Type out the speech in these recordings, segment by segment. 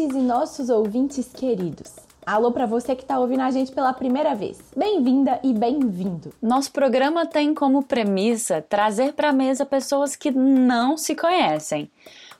ouvintes e nossos ouvintes queridos. Alô para você que está ouvindo a gente pela primeira vez. Bem-vinda e bem-vindo. Nosso programa tem como premissa trazer para a mesa pessoas que não se conhecem.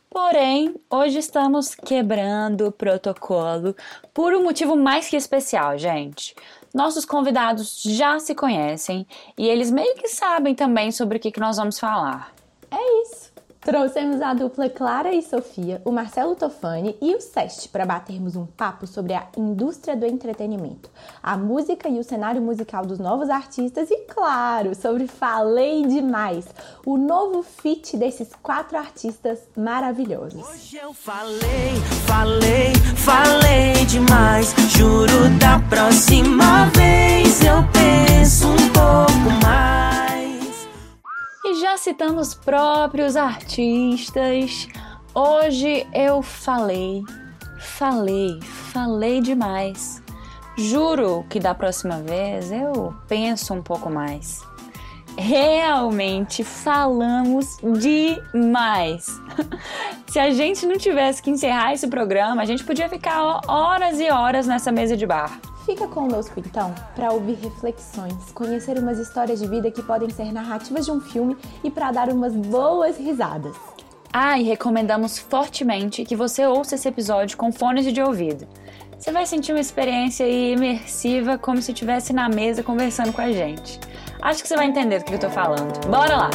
Porém, hoje estamos quebrando o protocolo por um motivo mais que especial, gente. Nossos convidados já se conhecem e eles meio que sabem também sobre o que, que nós vamos falar. É isso. Trouxemos a dupla Clara e Sofia, o Marcelo Tofani e o Seste para batermos um papo sobre a indústria do entretenimento, a música e o cenário musical dos novos artistas e, claro, sobre Falei Demais, o novo feat desses quatro artistas maravilhosos. Hoje eu falei, falei, falei demais. Juro da próxima vez eu penso um pouco mais. E já citando os próprios artistas, hoje eu falei, falei, falei demais. Juro que da próxima vez eu penso um pouco mais. Realmente falamos demais. Se a gente não tivesse que encerrar esse programa, a gente podia ficar horas e horas nessa mesa de bar. Fica conosco então para ouvir reflexões, conhecer umas histórias de vida que podem ser narrativas de um filme e para dar umas boas risadas. Ah, e recomendamos fortemente que você ouça esse episódio com fones de ouvido. Você vai sentir uma experiência imersiva como se estivesse na mesa conversando com a gente. Acho que você vai entender do que eu tô falando. Bora lá!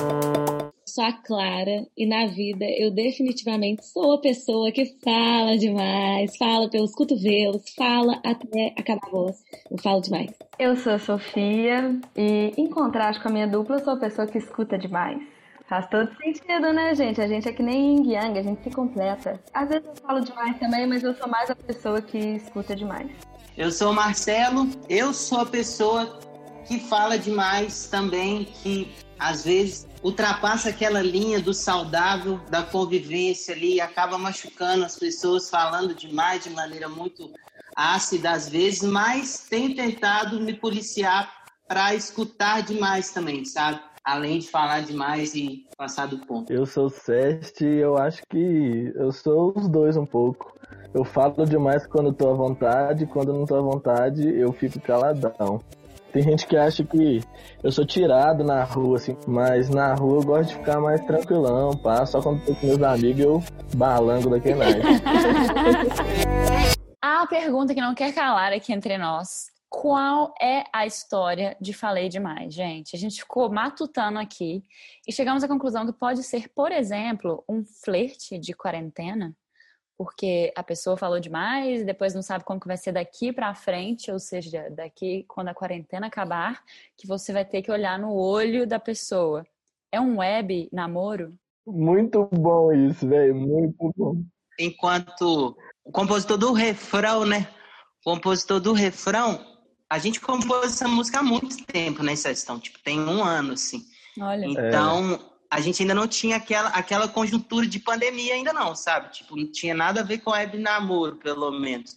sou a Clara e na vida eu definitivamente sou a pessoa que fala demais, fala pelos cotovelos, fala até acabar a voz. Eu falo demais. Eu sou a Sofia e, em contraste com a minha dupla, eu sou a pessoa que escuta demais. Faz todo sentido, né, gente? A gente é que nem yin yang, a gente se completa. Às vezes eu falo demais também, mas eu sou mais a pessoa que escuta demais. Eu sou o Marcelo, eu sou a pessoa que fala demais também, que às vezes ultrapassa aquela linha do saudável, da convivência ali, acaba machucando as pessoas, falando demais, de maneira muito ácida às vezes, mas tenho tentado me policiar para escutar demais também, sabe? Além de falar demais e passar do ponto. Eu sou Seste e eu acho que eu sou os dois um pouco. Eu falo demais quando estou à vontade, quando não estou à vontade, eu fico caladão. Tem gente que acha que eu sou tirado na rua, assim, mas na rua eu gosto de ficar mais tranquilão, pá. Só quando tô com meus amigos eu balango daquele night. a pergunta que não quer calar aqui entre nós. Qual é a história de Falei Demais, gente? A gente ficou matutando aqui e chegamos à conclusão que pode ser, por exemplo, um flerte de quarentena porque a pessoa falou demais e depois não sabe como que vai ser daqui para frente, ou seja, daqui quando a quarentena acabar, que você vai ter que olhar no olho da pessoa. É um web namoro? Muito bom isso, velho, muito bom. Enquanto o compositor do refrão, né? O compositor do refrão, a gente compôs essa música há muito tempo, né, Sestão? Tipo, tem um ano, assim. Olha. Então, é a gente ainda não tinha aquela, aquela conjuntura de pandemia ainda não, sabe? Tipo, não tinha nada a ver com web namoro, pelo menos.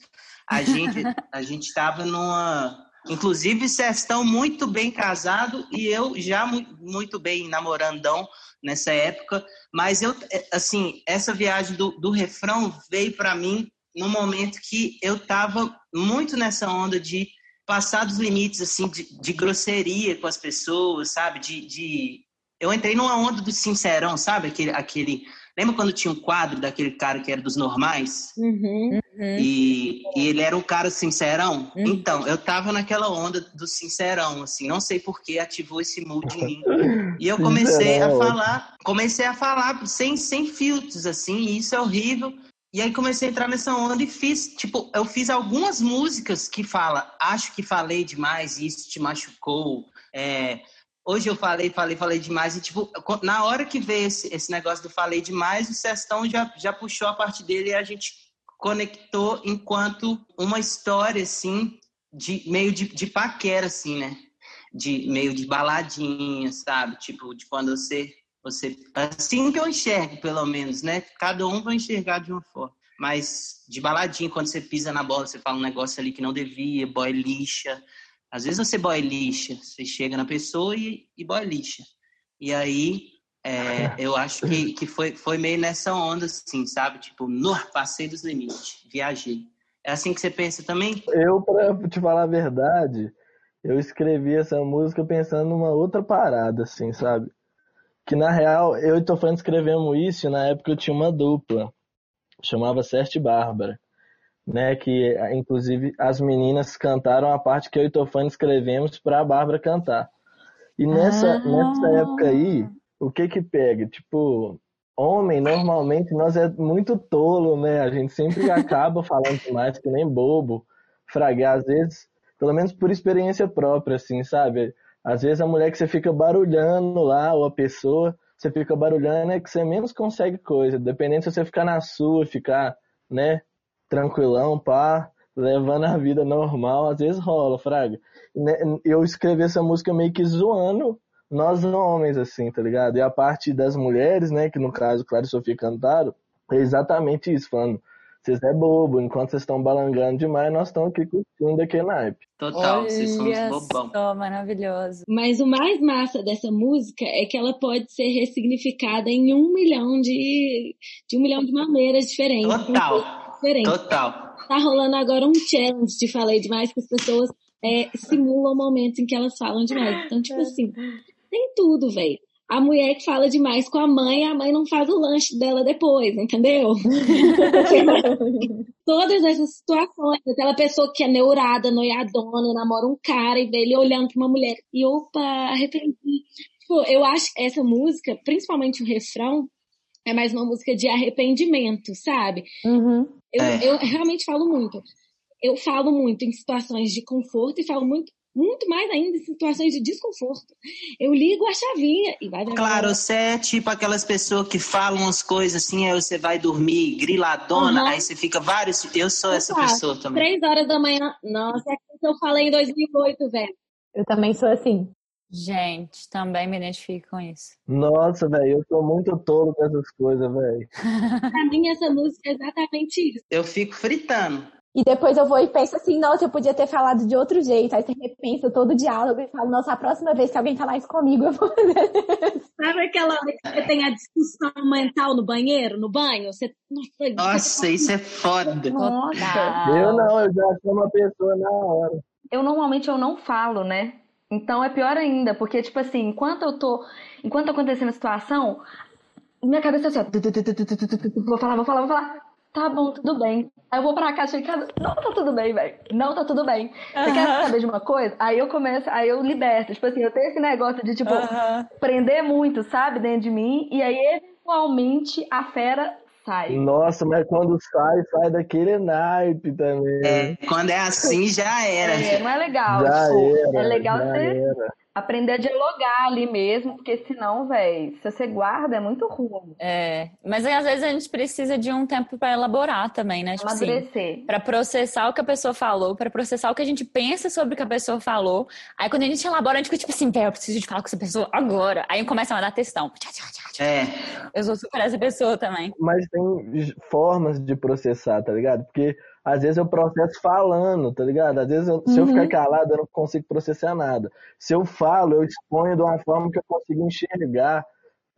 A gente a gente estava numa inclusive Sestão muito bem casado e eu já muito bem namorandão nessa época, mas eu assim, essa viagem do, do refrão veio para mim no momento que eu estava muito nessa onda de passar dos limites assim de, de grosseria com as pessoas, sabe? De, de eu entrei numa onda do sincerão, sabe? Aquele, aquele. Lembra quando tinha um quadro daquele cara que era dos normais? Uhum. E, e, ele era um cara sincerão? Uhum. Então, eu tava naquela onda do sincerão, assim, não sei por que ativou esse mood em mim. E eu comecei a falar, comecei a falar sem, sem filtros, assim, e isso é horrível. E aí comecei a entrar nessa onda e fiz, tipo, eu fiz algumas músicas que fala, acho que falei demais, isso te machucou. É, hoje eu falei, falei, falei demais. E, tipo, na hora que veio esse, esse negócio do falei demais, o Sestão já, já puxou a parte dele e a gente conectou enquanto uma história, assim, de meio de, de paquera, assim, né? De meio de baladinha, sabe? Tipo, de quando você você, assim que eu enxergo, pelo menos, né? Cada um vai enxergar de uma forma. Mas de baladinha, quando você pisa na bola, você fala um negócio ali que não devia, boy lixa. Às vezes você boy lixa, você chega na pessoa e, e boy lixa. E aí, é, eu acho que, que foi, foi meio nessa onda, assim, sabe? Tipo, no, passei dos limites, viajei. É assim que você pensa também? Eu, pra te falar a verdade, eu escrevi essa música pensando numa outra parada, assim, sabe? que na real eu e Tofani escrevemos isso e na época eu tinha uma dupla, chamava Serte Bárbara, né, que inclusive as meninas cantaram a parte que eu e Tofani escrevemos para a Bárbara cantar. E nessa, ah. nessa época aí, o que que pega? Tipo, homem, normalmente nós é muito tolo, né? A gente sempre acaba falando demais, que nem bobo. Fragar, às vezes, pelo menos por experiência própria, assim, sabe? Às vezes a mulher que você fica barulhando lá, ou a pessoa, você fica barulhando, é que você menos consegue coisa. Dependendo se você ficar na sua, ficar, né, tranquilão, pá, levando a vida normal, às vezes rola, fraga. Né, eu escrevi essa música meio que zoando nós homens, assim, tá ligado? E a parte das mulheres, né, que no caso Clara e Sofia cantaram, é exatamente isso, falando vocês é bobo, enquanto vocês estão balangando demais, nós estamos aqui curtindo aquele naipe. Total, Olha vocês são bobão. Só, maravilhoso. Mas o mais massa dessa música é que ela pode ser ressignificada em um milhão de, de um milhão de maneiras diferentes. Total. Diferentes. Total. Tá rolando agora um challenge de falei demais que as pessoas é, simulam momentos em que elas falam demais. Então, tipo assim, tem tudo, velho a mulher que fala demais com a mãe, a mãe não faz o lanche dela depois, entendeu? Todas essas situações, aquela pessoa que é neurada, noiadona, namora um cara e vê ele olhando pra uma mulher e opa, arrependi. Tipo, eu acho que essa música, principalmente o refrão, é mais uma música de arrependimento, sabe? Uhum. Eu, é. eu realmente falo muito. Eu falo muito em situações de conforto e falo muito muito mais ainda em situações de desconforto. Eu ligo a chavinha e vai Claro, você é tipo aquelas pessoas que falam umas coisas assim, aí você vai dormir griladona, uhum. aí você fica vários. Eu sou eu essa faço. pessoa também. Três horas da manhã. Nossa, é aquilo que eu falei em 2008, velho. Eu também sou assim. Gente, também me identifico com isso. Nossa, velho, eu sou muito tolo com essas coisas, velho. pra mim, essa música é exatamente isso. Eu fico fritando. E depois eu vou e penso assim, nossa, eu podia ter falado de outro jeito. Aí você repensa todo o diálogo e fala, nossa, a próxima vez que alguém falar isso comigo, eu vou fazer. Sabe aquela hora que você tem a discussão mental no banheiro, no banho? Você... Nossa, nossa isso é foda. Nossa. Eu não, eu já sou uma pessoa na hora. Eu normalmente eu não falo, né? Então é pior ainda, porque, tipo assim, enquanto eu tô. Enquanto tá acontecendo a situação, minha cabeça é assim, ó. Vou falar, vou falar, vou falar tá bom, tudo bem. Aí eu vou pra casa de casa, não tá tudo bem, velho. Não tá tudo bem. Você quer saber de uma coisa? Aí eu começo, aí eu liberto. Tipo assim, eu tenho esse negócio de, tipo, prender muito, sabe, dentro de mim. E aí, eventualmente, a fera sai. Nossa, mas quando sai, sai daquele naipe também. É, quando é assim, já era. É, não é legal. Já tipo, era, é legal já você era aprender a dialogar ali mesmo, porque senão, velho, se você guarda é muito ruim. É, mas às vezes a gente precisa de um tempo para elaborar também, né? Tipo assim, Amadurecer. Assim, para processar o que a pessoa falou, para processar o que a gente pensa sobre o que a pessoa falou. Aí quando a gente elabora, a gente fica tipo assim, velho, eu preciso de falar com essa pessoa agora. Aí começa a mandar textão. É. Eu sou super essa pessoa também. Mas tem formas de processar, tá ligado? Porque às vezes eu processo falando, tá ligado? Às vezes, eu, se eu ficar uhum. calado, eu não consigo processar nada. Se eu falo, eu exponho de uma forma que eu consigo enxergar,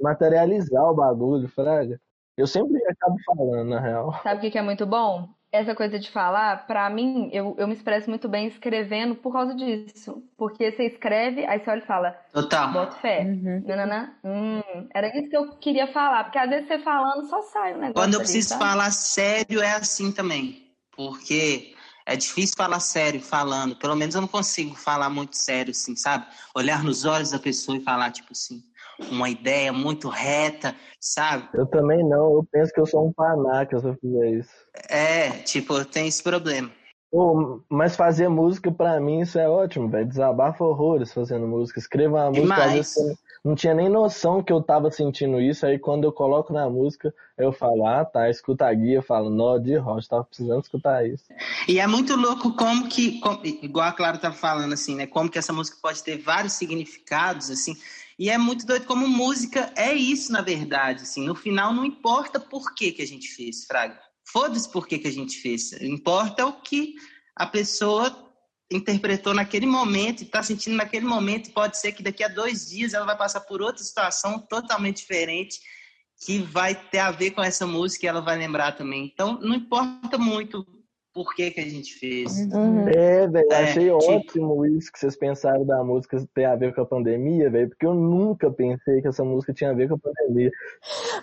materializar o bagulho, fraga. Eu sempre acabo falando, na real. Sabe o que é muito bom? Essa coisa de falar, pra mim, eu, eu me expresso muito bem escrevendo por causa disso. Porque você escreve, aí você olha e fala. Total. Bota fé. Uhum. Nanana. Hum, era isso que eu queria falar. Porque às vezes você falando só sai o negócio. Quando eu ali, preciso sabe? falar sério, é assim também porque é difícil falar sério falando. Pelo menos eu não consigo falar muito sério, assim, sabe? Olhar nos olhos da pessoa e falar, tipo assim. uma ideia muito reta, sabe? Eu também não, eu penso que eu sou um panaca se eu fizer isso. É, tipo, eu tenho esse problema. Pô, mas fazer música pra mim isso é ótimo, velho. Desabafa horrores fazendo música. Escreva uma música, às vezes Demais. Não tinha nem noção que eu tava sentindo isso. Aí quando eu coloco na música, eu falo, ah tá, escuta a guia, eu falo, nó de rocha, tava precisando escutar isso. E é muito louco como que, como- igual a Clara tava falando, assim, né? Como que essa música pode ter vários significados, assim. E é muito doido como música é isso, na verdade, assim. No final, não importa por que que a gente fez, Fraga. Foda-se por que que a gente fez. Importa o que a pessoa interpretou naquele momento e está sentindo naquele momento. Pode ser que daqui a dois dias ela vai passar por outra situação totalmente diferente que vai ter a ver com essa música e ela vai lembrar também. Então, não importa muito por que que a gente fez. Uhum. É, velho, É, achei tipo- ótimo isso que vocês pensaram da música ter a ver com a pandemia, velho, porque eu nunca pensei que essa música tinha a ver com a pandemia.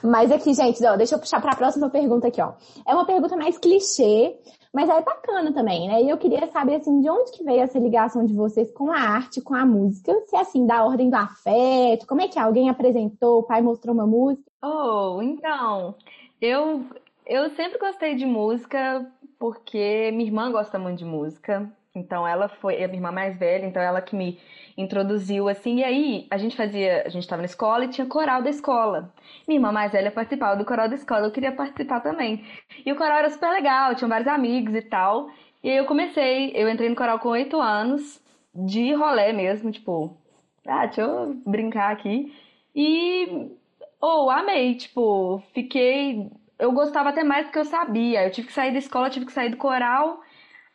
Mas aqui, gente, ó, deixa eu puxar para a próxima pergunta aqui, ó. É uma pergunta mais clichê, mas é bacana também, né? E eu queria saber, assim, de onde que veio essa ligação de vocês com a arte, com a música? Se é, assim, da ordem do afeto, como é que? Alguém apresentou, o pai mostrou uma música? Oh, então, eu, eu sempre gostei de música porque minha irmã gosta muito de música. Então ela foi, é a minha irmã mais velha, então ela que me introduziu assim. E aí a gente fazia, a gente estava na escola e tinha coral da escola. Minha irmã mais velha participava do coral da escola, eu queria participar também. E o coral era super legal, tinha vários amigos e tal. E aí eu comecei, eu entrei no coral com oito anos, de rolê mesmo, tipo, ah, deixa eu brincar aqui. E ou amei, tipo, fiquei. Eu gostava até mais do que eu sabia. Eu tive que sair da escola, tive que sair do coral.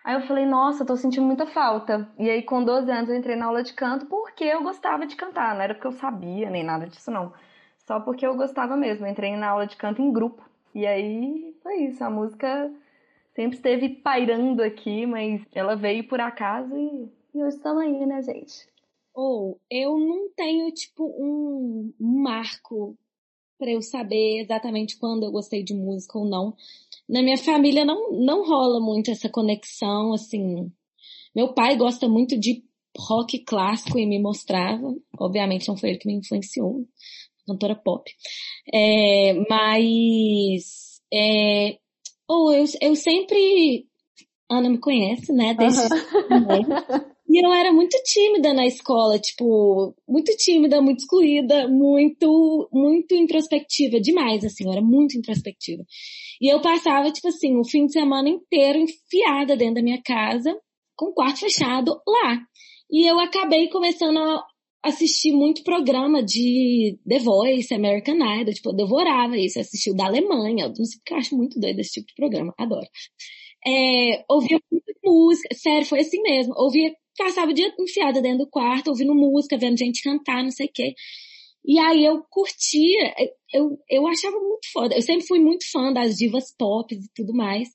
Aí eu falei, nossa, tô sentindo muita falta. E aí, com 12 anos, eu entrei na aula de canto porque eu gostava de cantar. Não era porque eu sabia, nem nada disso, não. Só porque eu gostava mesmo. Eu entrei na aula de canto em grupo. E aí, foi isso. A música sempre esteve pairando aqui, mas ela veio por acaso e, e hoje estamos aí, né, gente? Ou eu não tenho, tipo, um marco para eu saber exatamente quando eu gostei de música ou não. Na minha família não, não rola muito essa conexão, assim. Meu pai gosta muito de rock clássico e me mostrava. Obviamente não foi ele que me influenciou, cantora pop. É, mas é, ou eu, eu sempre Ana me conhece, né? Desde e eu era muito tímida na escola, tipo, muito tímida, muito excluída, muito, muito introspectiva, demais, assim, eu era muito introspectiva. E eu passava, tipo assim, o fim de semana inteiro enfiada dentro da minha casa, com o quarto fechado lá. E eu acabei começando a assistir muito programa de The Voice, American Idol, tipo, eu devorava isso, assistia o da Alemanha, não sei porque eu acho muito doido esse tipo de programa, adoro. É, ouvia muita música, sério, foi assim mesmo, ouvia passava o dia enfiada dentro do quarto, ouvindo música, vendo gente cantar, não sei o quê. E aí eu curtia, eu, eu achava muito foda. Eu sempre fui muito fã das divas pop e tudo mais.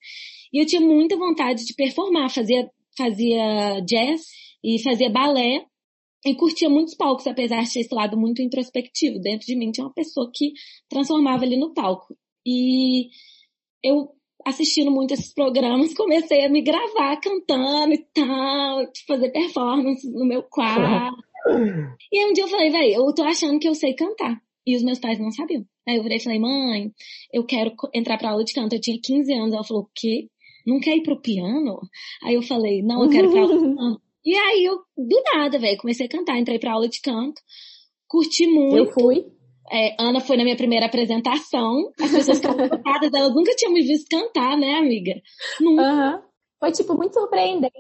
E eu tinha muita vontade de performar. Fazia, fazia jazz e fazia balé. E curtia muitos palcos, apesar de ter esse lado muito introspectivo. Dentro de mim tinha uma pessoa que transformava ali no palco. E eu assistindo muito esses programas, comecei a me gravar cantando e tal, fazer performance no meu quarto. e aí um dia eu falei, velho, eu tô achando que eu sei cantar. E os meus pais não sabiam. Aí eu virei e falei, mãe, eu quero entrar pra aula de canto. Eu tinha 15 anos. Ela falou, o quê? Não quer ir pro piano? Aí eu falei, não, eu quero ir pra aula de canto. E aí eu, do nada, velho, comecei a cantar. Entrei pra aula de canto. Curti muito. Eu fui. É, Ana foi na minha primeira apresentação. As pessoas ficaram chocadas, elas nunca tinham me visto cantar, né, amiga? Nunca. Foi, tipo, muito surpreendente.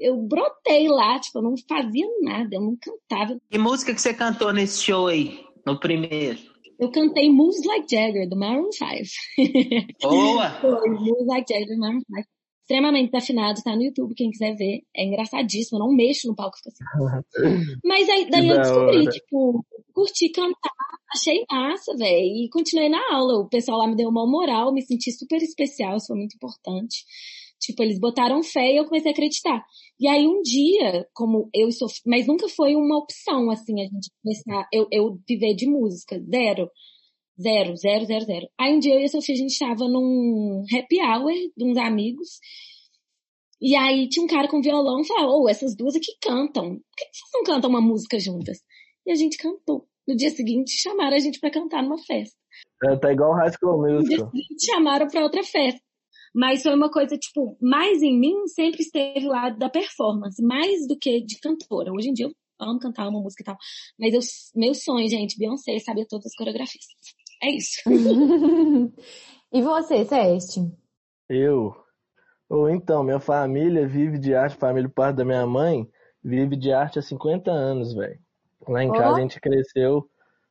Eu brotei lá, tipo, eu não fazia nada, eu não cantava. Que música que você cantou nesse show aí, no primeiro? Eu cantei Moves Like Jagger, do Maroon 5. Boa! Foi, Moves Like Jagger, do Maroon 5. Extremamente desafinado, tá no YouTube, quem quiser ver. É engraçadíssimo, eu não mexo no palco, fica assim. Mas aí, daí eu descobri, hora. tipo, curti cantar, achei massa, velho. E continuei na aula. O pessoal lá me deu uma moral, me senti super especial, isso foi muito importante. Tipo, eles botaram fé e eu comecei a acreditar. E aí um dia, como eu sou, mas nunca foi uma opção, assim, a gente começar, eu, eu viver de música, zero. Zero, zero, zero, zero. Aí um dia eu e a Sofia, a gente tava num happy hour de uns amigos. E aí tinha um cara com violão e falava, ô, essas duas aqui cantam. Por que vocês não cantam uma música juntas? E a gente cantou. No dia seguinte, chamaram a gente para cantar numa festa. É, tá igual High School No dia seguinte, chamaram para outra festa. Mas foi uma coisa, tipo, mais em mim sempre esteve o lado da performance, mais do que de cantora. Hoje em dia eu amo cantar uma música e tal. Mas eu, meu sonho, gente, Beyoncé sabia todas as coreografias. É isso. e você, Ceste? Eu. Ou então, minha família vive de arte, família parte da minha mãe vive de arte há 50 anos, velho. Lá em Ó. casa a gente cresceu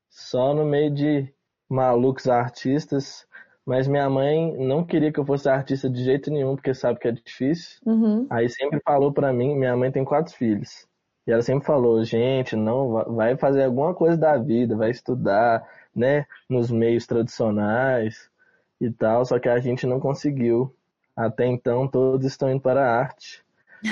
só no meio de malucos artistas, mas minha mãe não queria que eu fosse artista de jeito nenhum, porque sabe que é difícil. Uhum. Aí sempre falou pra mim, minha mãe tem quatro filhos. E ela sempre falou, gente, não va- vai fazer alguma coisa da vida, vai estudar, né, nos meios tradicionais e tal, só que a gente não conseguiu. Até então todos estão indo para a arte.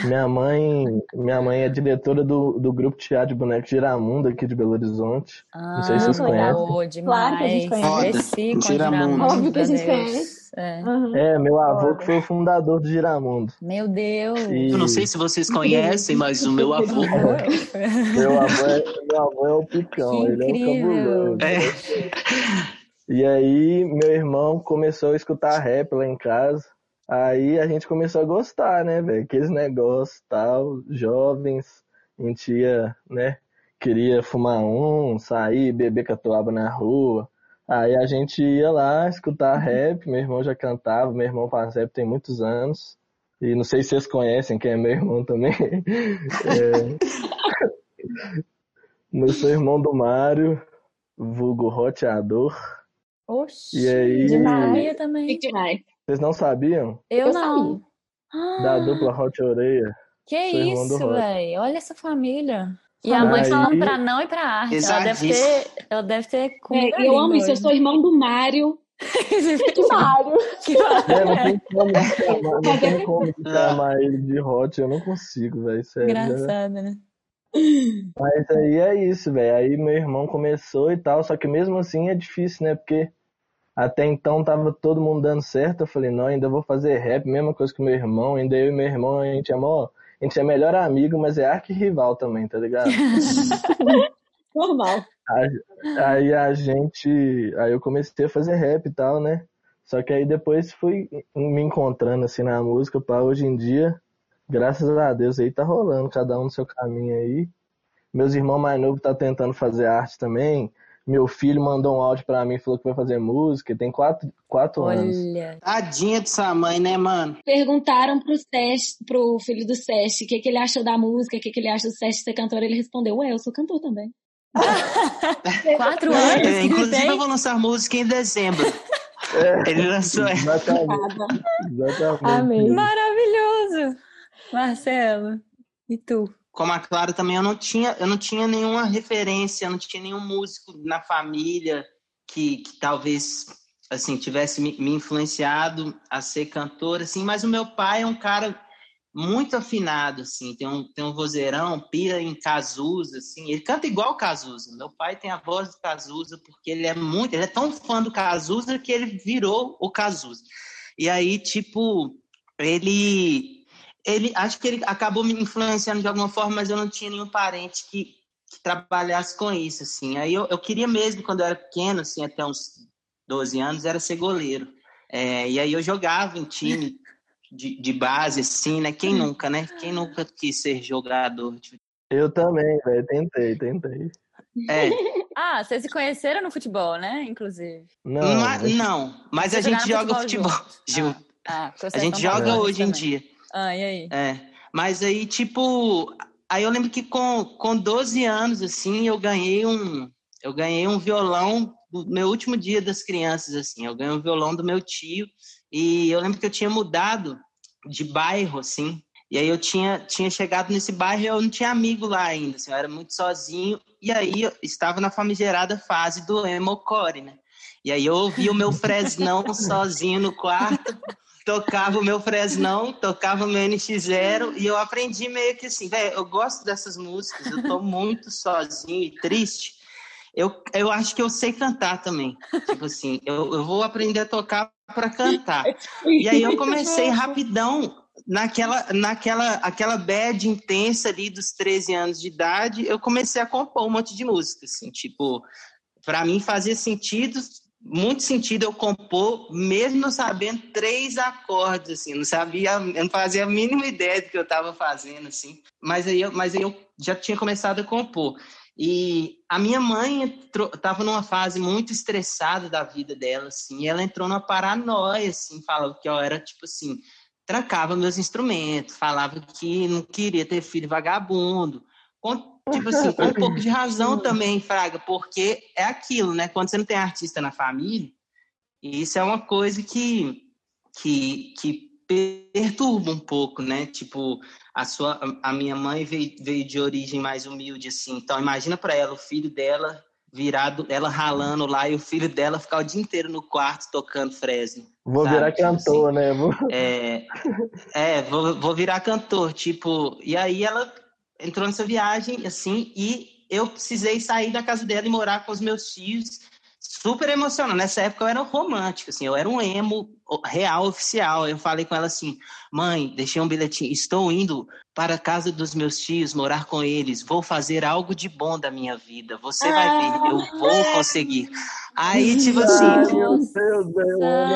Minha mãe, minha mãe é diretora do, do grupo de teatro de bonecos Giramundo aqui de Belo Horizonte. Ah, sei se vocês legal, conhecem. Claro que a gente conhece. Giramundo. Giramundo, Óbvio que a gente conhece. É. Uhum. É, meu avô que foi o fundador do Giramundo. Meu Deus. E Eu não sei se vocês conhecem, mas o meu avô. meu avô é, meu avô é o picão, Que ele é o cabuloso. É. E aí, meu irmão começou a escutar rap lá em casa. Aí a gente começou a gostar, né, velho? Aqueles negócios tal, jovens, a gente ia, né? Queria fumar um, sair, beber catuaba na rua. Aí a gente ia lá escutar rap, meu irmão já cantava, meu irmão faz rap tem muitos anos. E não sei se vocês conhecem, quem é meu irmão também. É... Eu sou irmão do Mário, vulgo roteador. Oxi, E aí? demais. sabia também. Que demais. Vocês não sabiam? Eu, Eu não. Da Ah, dupla Hot Oreia? Que isso, velho. Olha essa família. E a mãe Aí- falando pra não ir pra arte. Ela deve ter, ela deve ter É, eu amo isso, eu sou irmão do Mário. Que Mário. Que. É, não tem como chamar, não tem como chamar ele de Hot, eu não consigo, velho, sério. né? Engraçado, né? Mas aí é isso, velho. Aí meu irmão começou e tal, só que mesmo assim é difícil, né? Porque até então tava todo mundo dando certo. Eu falei, não, ainda vou fazer rap, mesma coisa que meu irmão. Ainda eu e meu irmão, a gente é mó, a gente é melhor amigo, mas é arqui-rival também, tá ligado? Normal. Aí a gente. Aí eu comecei a fazer rap e tal, né? Só que aí depois fui me encontrando assim na música, pá, hoje em dia, graças a Deus aí tá rolando, cada um no seu caminho aí. Meus irmãos mais novos tá tentando fazer arte também. Meu filho mandou um áudio pra mim, falou que vai fazer música, tem quatro, quatro anos. Olha. Tadinha de sua mãe, né, mano? Perguntaram pro, Seste, pro filho do Seste o que, que ele achou da música, o que, que ele acha do Seste ser cantor. Ele respondeu, ué, eu sou cantor também. Quatro anos É, que ele inclusive, eu vou lançar música em dezembro. É, Ele lançou exatamente, exatamente. Amei. Maravilhoso. Marcelo, e tu? Como a Clara também, eu não tinha, eu não tinha nenhuma referência, eu não tinha nenhum músico na família que, que talvez assim tivesse me, me influenciado a ser cantor, assim. Mas o meu pai é um cara muito afinado, assim. Tem um, tem um vozeirão, pira em Cazuza, assim. Ele canta igual Cazuza. Meu pai tem a voz do Cazuza porque ele é muito, ele é tão fã do Cazuza que ele virou o Cazuza. E aí, tipo, ele ele acho que ele acabou me influenciando de alguma forma, mas eu não tinha nenhum parente que, que trabalhasse com isso, assim. Aí eu, eu queria mesmo, quando eu era pequeno, assim, até uns 12 anos, era ser goleiro. É, e aí eu jogava em time de, de base, assim, né? Quem nunca, né? Quem nunca quis ser jogador? de- Eu também, velho, tentei, tentei. É, Ah, vocês se conheceram no futebol, né? Inclusive. Não, ma- não, mas a gente joga futebol. juntos? junto. Ah, A gente joga hoje em dia. Ah, e aí? É, mas aí, tipo, aí eu lembro que com, com 12 anos, assim, eu ganhei um, eu ganhei um violão no meu último dia das crianças, assim, eu ganhei um violão do meu tio, e eu lembro que eu tinha mudado de bairro, assim, e aí eu tinha, tinha chegado nesse bairro e eu não tinha amigo lá ainda, assim, eu era muito sozinho, e aí eu estava na famigerada fase do emocore, né? E aí eu ouvi o meu Fresnão sozinho no quarto, tocava o meu Fresnão, tocava o meu NX0 e eu aprendi meio que assim, velho, eu gosto dessas músicas, eu tô muito sozinho e triste. Eu, eu acho que eu sei cantar também. Tipo assim, eu, eu vou aprender a tocar para cantar. E aí eu comecei rapidão, naquela, naquela aquela bad intensa ali dos 13 anos de idade, eu comecei a compor um monte de música, assim, tipo, para mim fazia sentido, muito sentido eu compor, mesmo sabendo três acordes, assim, não sabia, eu não fazia a mínima ideia do que eu estava fazendo, assim, mas aí, eu, mas aí eu já tinha começado a compor. E a minha mãe estava numa fase muito estressada da vida dela, assim, e ela entrou numa paranoia, assim, falava que eu era, tipo assim, trancava meus instrumentos, falava que não queria ter filho vagabundo. Tipo assim, com um pouco de razão também, Fraga, porque é aquilo, né? Quando você não tem artista na família, isso é uma coisa que, que, que perturba um pouco, né? Tipo, a sua a minha mãe veio, veio de origem mais humilde assim. Então imagina para ela o filho dela virado, ela ralando lá e o filho dela ficar o dia inteiro no quarto tocando Fresno. Vou sabe? virar Tipo cantor, assim, né? Vou... É, é vou, vou virar cantor, tipo, e aí ela entrou nessa viagem assim e eu precisei sair da casa dela e morar com os meus tios super emocionante. Nessa época eu era romântico, assim, eu era um emo real, oficial. Eu falei com ela assim: mãe, deixei um bilhetinho, estou indo para a casa dos meus tios, morar com eles, vou fazer algo de bom da minha vida. Você vai ver, eu vou conseguir. Aí, tipo assim. Ai, meu Deus, eu amo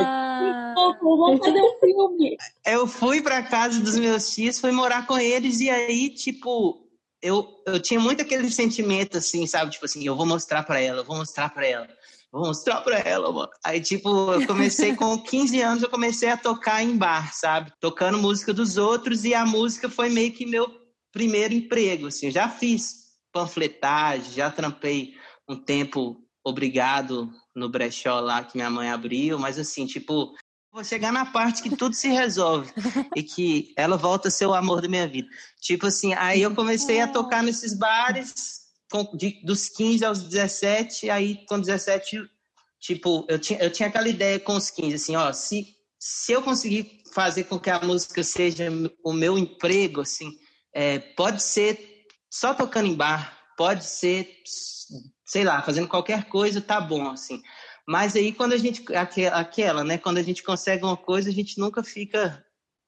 Ah, Vamos fazer um filme. eu fui para casa dos meus tios, fui morar com eles e aí, tipo, eu, eu tinha muito aquele sentimento assim, sabe? Tipo assim, eu vou mostrar para ela, eu vou mostrar para ela. Vou mostrar pra ela, mano. Aí, tipo, eu comecei com 15 anos, eu comecei a tocar em bar, sabe? Tocando música dos outros e a música foi meio que meu primeiro emprego, assim. Já fiz panfletagem, já trampei um tempo obrigado no brechó lá que minha mãe abriu, mas assim, tipo, vou chegar na parte que tudo se resolve e que ela volta a ser o amor da minha vida. Tipo assim, aí eu comecei a tocar nesses bares de- dos 15 aos 17, aí com 17, tipo, eu tinha, eu tinha aquela ideia com os 15, assim, ó, se, se eu conseguir fazer com que a música seja o meu emprego, assim, é, pode ser só tocando em bar, pode ser, sei lá, fazendo qualquer coisa, tá bom, assim. Mas aí quando a gente, aque- aquela, né, quando a gente consegue uma coisa, a gente nunca fica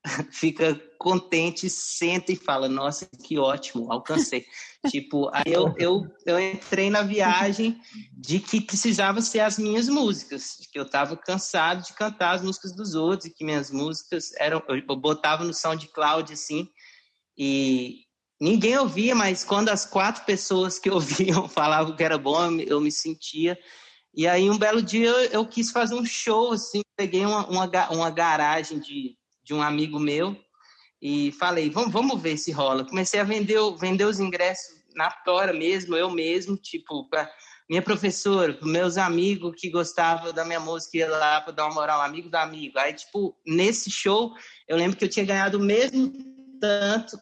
fica contente, senta e fala, nossa, que ótimo, alcancei. tipo, aí eu, eu, eu entrei na viagem de que precisava ser as minhas músicas, de que eu estava cansado de cantar as músicas dos outros e que minhas músicas eram, eu botava no SoundCloud assim, e ninguém ouvia, mas quando as quatro pessoas que ouviam falavam que era bom, eu me, sentia. E aí um belo dia eu, eu quis fazer um show, assim, peguei uma, uma, uma garagem de, de um amigo meu e falei, vamos, vamos ver se rola. Comecei a vender, vender os ingressos na tora mesmo, eu mesmo, tipo, pra minha professora, pros meus amigos que gostavam da minha música, ia lá para dar uma moral, amigo do amigo. Aí, tipo, nesse show, eu lembro que eu tinha ganhado o mesmo tanto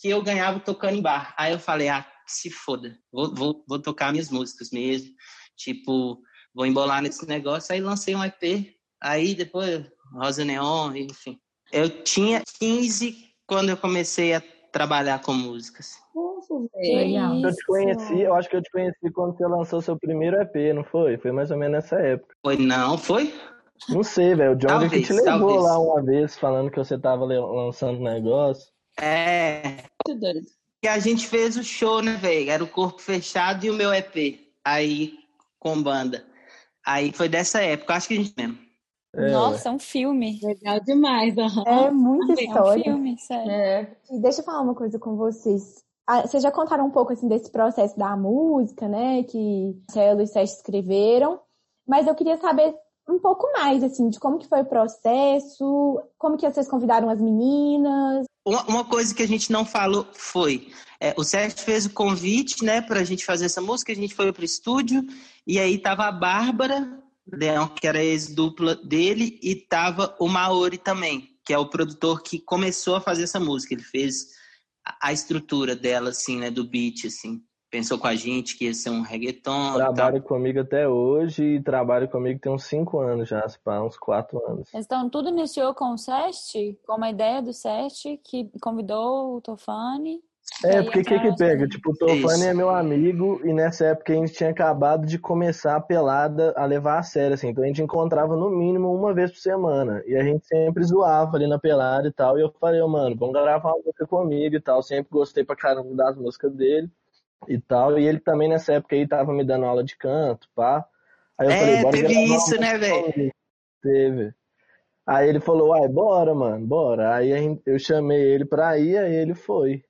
que eu ganhava tocando em bar. Aí eu falei, ah, se foda, vou, vou, vou tocar minhas músicas mesmo. Tipo, vou embolar nesse negócio. Aí lancei um EP. Aí depois, Rosa Neon, enfim. Eu tinha 15 quando eu comecei a trabalhar com músicas. Velho. Legal. Eu te conheci, eu acho que eu te conheci quando você lançou seu primeiro EP, não foi? Foi mais ou menos nessa época. Foi, não, foi? Não sei, velho. O John que te levou talvez. lá uma vez falando que você tava lançando negócio. É. Muito doido. E a gente fez o show, né, velho? Era o Corpo Fechado e o meu EP. Aí, com banda. Aí foi dessa época, acho que a gente mesmo. É, Nossa, é um filme. Legal demais. aham. É muita É um história. filme, sério. É. E deixa eu falar uma coisa com vocês. Ah, Vocês já contaram um pouco assim desse processo da música, né? Que Marcelo e Sérgio escreveram. Mas eu queria saber um pouco mais, assim, de como que foi o processo, como que vocês convidaram as meninas. Uma, uma coisa que a gente não falou foi: é, o Sérgio fez o convite, né, pra gente fazer essa música, a gente foi pro estúdio, e aí tava a Bárbara Leão, que era ex-dupla dele, e tava o Maori também, que é o produtor que começou a fazer essa música. Ele fez a, estrutura dela, assim, né, do beat, assim. Pensou com a gente que ia ser um reggaeton. Trabalha comigo até hoje e trabalha comigo tem uns 5 anos já, uns 4 anos. Então, tudo iniciou com o Sest, com uma ideia do Sest, que convidou o Tofani. É, Aí porque o que que pega? Tipo, o Tofani é meu amigo e nessa época a gente tinha acabado de começar a pelada a levar a sério, assim. Então a gente encontrava no mínimo uma vez por semana. E a gente sempre zoava ali na pelada e tal. E eu falei, mano, vamos gravar uma música comigo e tal. Sempre gostei pra caramba das músicas dele e tal. E ele também nessa época aí tava me dando aula de canto, pá. Aí eu É, falei, bora teve isso, né, velho? Teve. Aí ele falou, uai, bora, mano, bora. Aí gente- eu chamei ele pra ir, aí ele foi.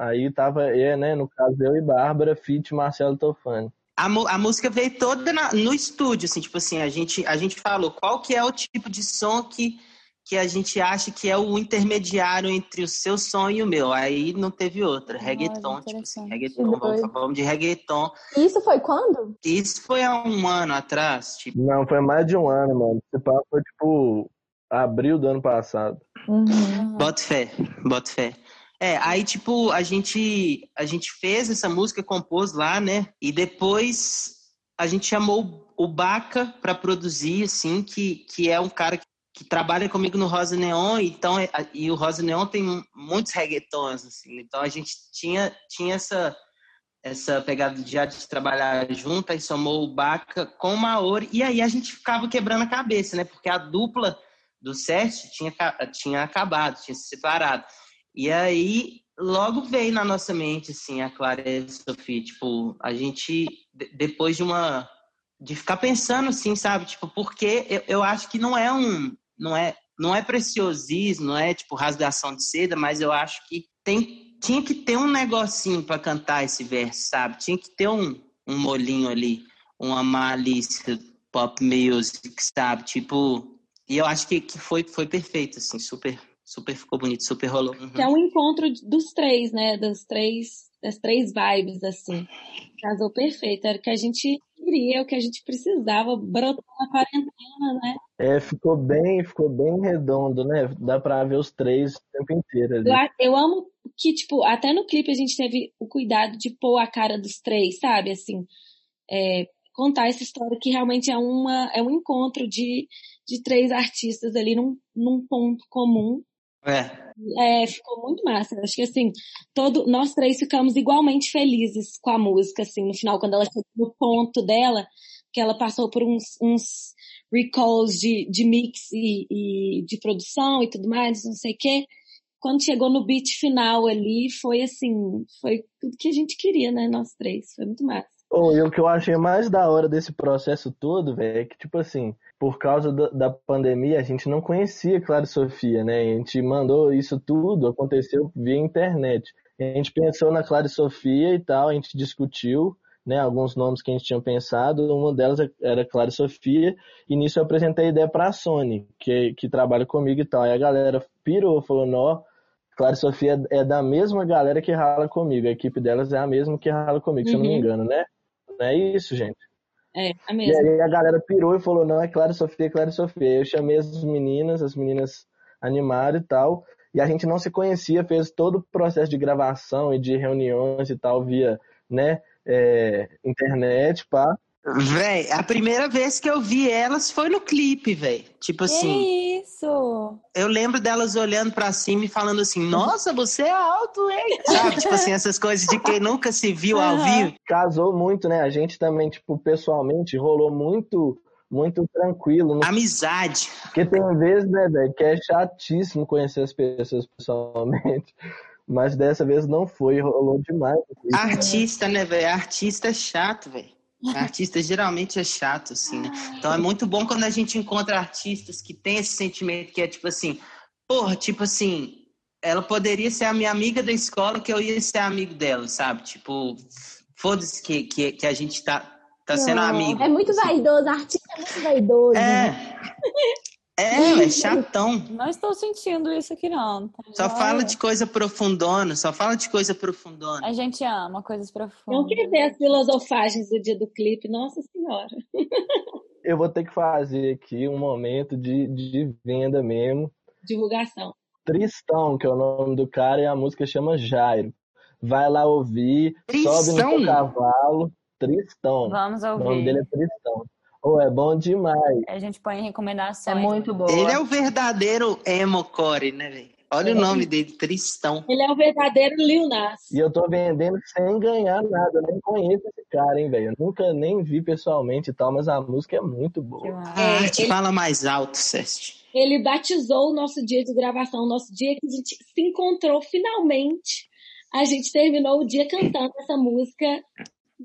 Aí tava, é, né, no caso eu e Bárbara, Fit Marcelo Tofani. A, a música veio toda na- no estúdio, assim, tipo assim, a gente, a gente falou qual que é o tipo de som que, que a gente acha que é o intermediário entre o seu som e o meu. Aí não teve outra, reggaeton, tipo assim, reggaeton, vamos, vamos de reggaeton. Isso foi quando? Isso foi há um ano atrás, tipo, Não, foi mais de um ano, mano. Esse papo foi tipo abril do ano passado. Uhum. Bota fé, bota fé. É, aí tipo, a gente a gente fez essa música, compôs lá, né? E depois a gente chamou o Baca pra produzir, assim, que, que é um cara que, que trabalha comigo no Rosa Neon, então é- e o Rosa Neon tem muitos reggaetons, assim. Então a gente tinha tinha essa essa pegada de já de trabalhar junto, aí somou o Baca com o Maori, e aí a gente ficava quebrando a cabeça, né? Porque a dupla do Sérgio tinha, tinha acabado, tinha se separado. E aí, logo veio na nossa mente, assim, a Clara e a Sofia, tipo, a gente, de- depois de uma, de ficar pensando, assim, sabe, tipo, porque eu, eu acho que não é um, não é, não é preciosismo, não é, tipo, rasgação de seda, mas eu acho que tem, tinha que ter um negocinho para cantar esse verso, sabe, tinha que ter um, um molinho ali, uma malícia pop music, sabe, tipo, e eu acho que, que foi, foi perfeito, assim, super, super ficou bonito, super rolou. Uhum. Que é um encontro dos três, né? Dos três, das três vibes, assim. Casou perfeito. Era o que a gente queria, o que a gente precisava. Brotou na quarentena, né? É, ficou bem, ficou bem redondo, né? Dá pra ver os três o tempo inteiro ali. Eu, eu amo que, tipo, até no clipe a gente teve o cuidado de pôr a cara dos três, sabe? Assim, é, contar essa história que realmente é, uma, é um encontro de, de três artistas ali num, num ponto comum. É, É, ficou muito massa. Acho que assim, todo, nós três ficamos igualmente felizes com a música, assim, no final, quando ela chegou no ponto dela, que ela passou por uns, uns recalls de, de mix e, e de produção e tudo mais, não sei o quê. Quando chegou no beat final ali, foi assim, foi tudo que a gente queria, né, nós três. Foi muito massa. E o que eu achei mais da hora desse processo todo, velho, é que, tipo assim, por causa da, da pandemia, a gente não conhecia Clara e Sofia, né? A gente mandou isso tudo, aconteceu via internet. A gente pensou na Clara e Sofia e tal, a gente discutiu, né, alguns nomes que a gente tinha pensado, uma delas era Clara e Sofia, e nisso eu apresentei a ideia pra Sony, que, que trabalha comigo e tal. Aí a galera pirou, falou, nó, Clara Sofia é da mesma galera que rala comigo, a equipe delas é a mesma que rala comigo, se eu não me Uhum. engano, né? Não é isso, gente. É, a E mesma. aí a galera pirou e falou, não, é Clara e Sofia, é Clara e Sofia. Eu chamei as meninas, as meninas animaram e tal. E a gente não se conhecia, fez todo o processo de gravação e de reuniões e tal via, né, é, internet, pá. Véi, a primeira vez que eu vi elas foi no clipe, véi. Tipo assim, Que isso? eu lembro delas olhando pra cima e falando assim, nossa, você é alto, hein? Sabe? Tipo assim, essas coisas de quem nunca se viu ao vivo. Casou muito, né? A gente também, tipo, pessoalmente, rolou muito, muito tranquilo. no- Amizade. Porque tem vezes, né, velho, que é chatíssimo conhecer as pessoas pessoalmente. Mas dessa vez não foi, rolou demais. Artista, né, velho? Artista é chato, velho. Artista geralmente é chato, assim, né? Então é muito bom quando a gente encontra artistas que têm esse sentimento que é tipo assim, porra, tipo assim, ela poderia ser a minha amiga da escola que eu ia ser amigo dela, sabe? Tipo, foda-se que, que, que a gente tá, tá sendo amigo. É muito vaidoso, artista é muito vaidoso. É. É, é chatão. Não estou sentindo isso aqui, não. tá Só joia? fala de coisa profundona, só fala de coisa profundona. A gente ama coisas Não profundas. quer ver as filosofagens do dia do clipe, nossa senhora. Eu vou ter que fazer aqui um momento de, de venda mesmo. Divulgação. Tristão, que é o nome do cara, e a música chama Jairo. Vai lá ouvir, sobe no Tristão? seu cavalo. Tristão. Vamos O nome dele ouvir. é Tristão. Oh, é bom demais. A gente põe em É recomendações. muito boa. Ele é o verdadeiro emo core, né, velho? Olha o nome dele, Tristão. Ele é o verdadeiro Lil Nas. E eu tô vendendo sem ganhar nada. Eu nem conheço esse cara, hein, velho. Eu nunca nem vi pessoalmente e tal, mas a música é muito boa. A É, arte ele- fala mais alto, Seste. Ele batizou o nosso dia de gravação, o nosso dia que a gente se encontrou finalmente. A gente terminou o dia cantando essa música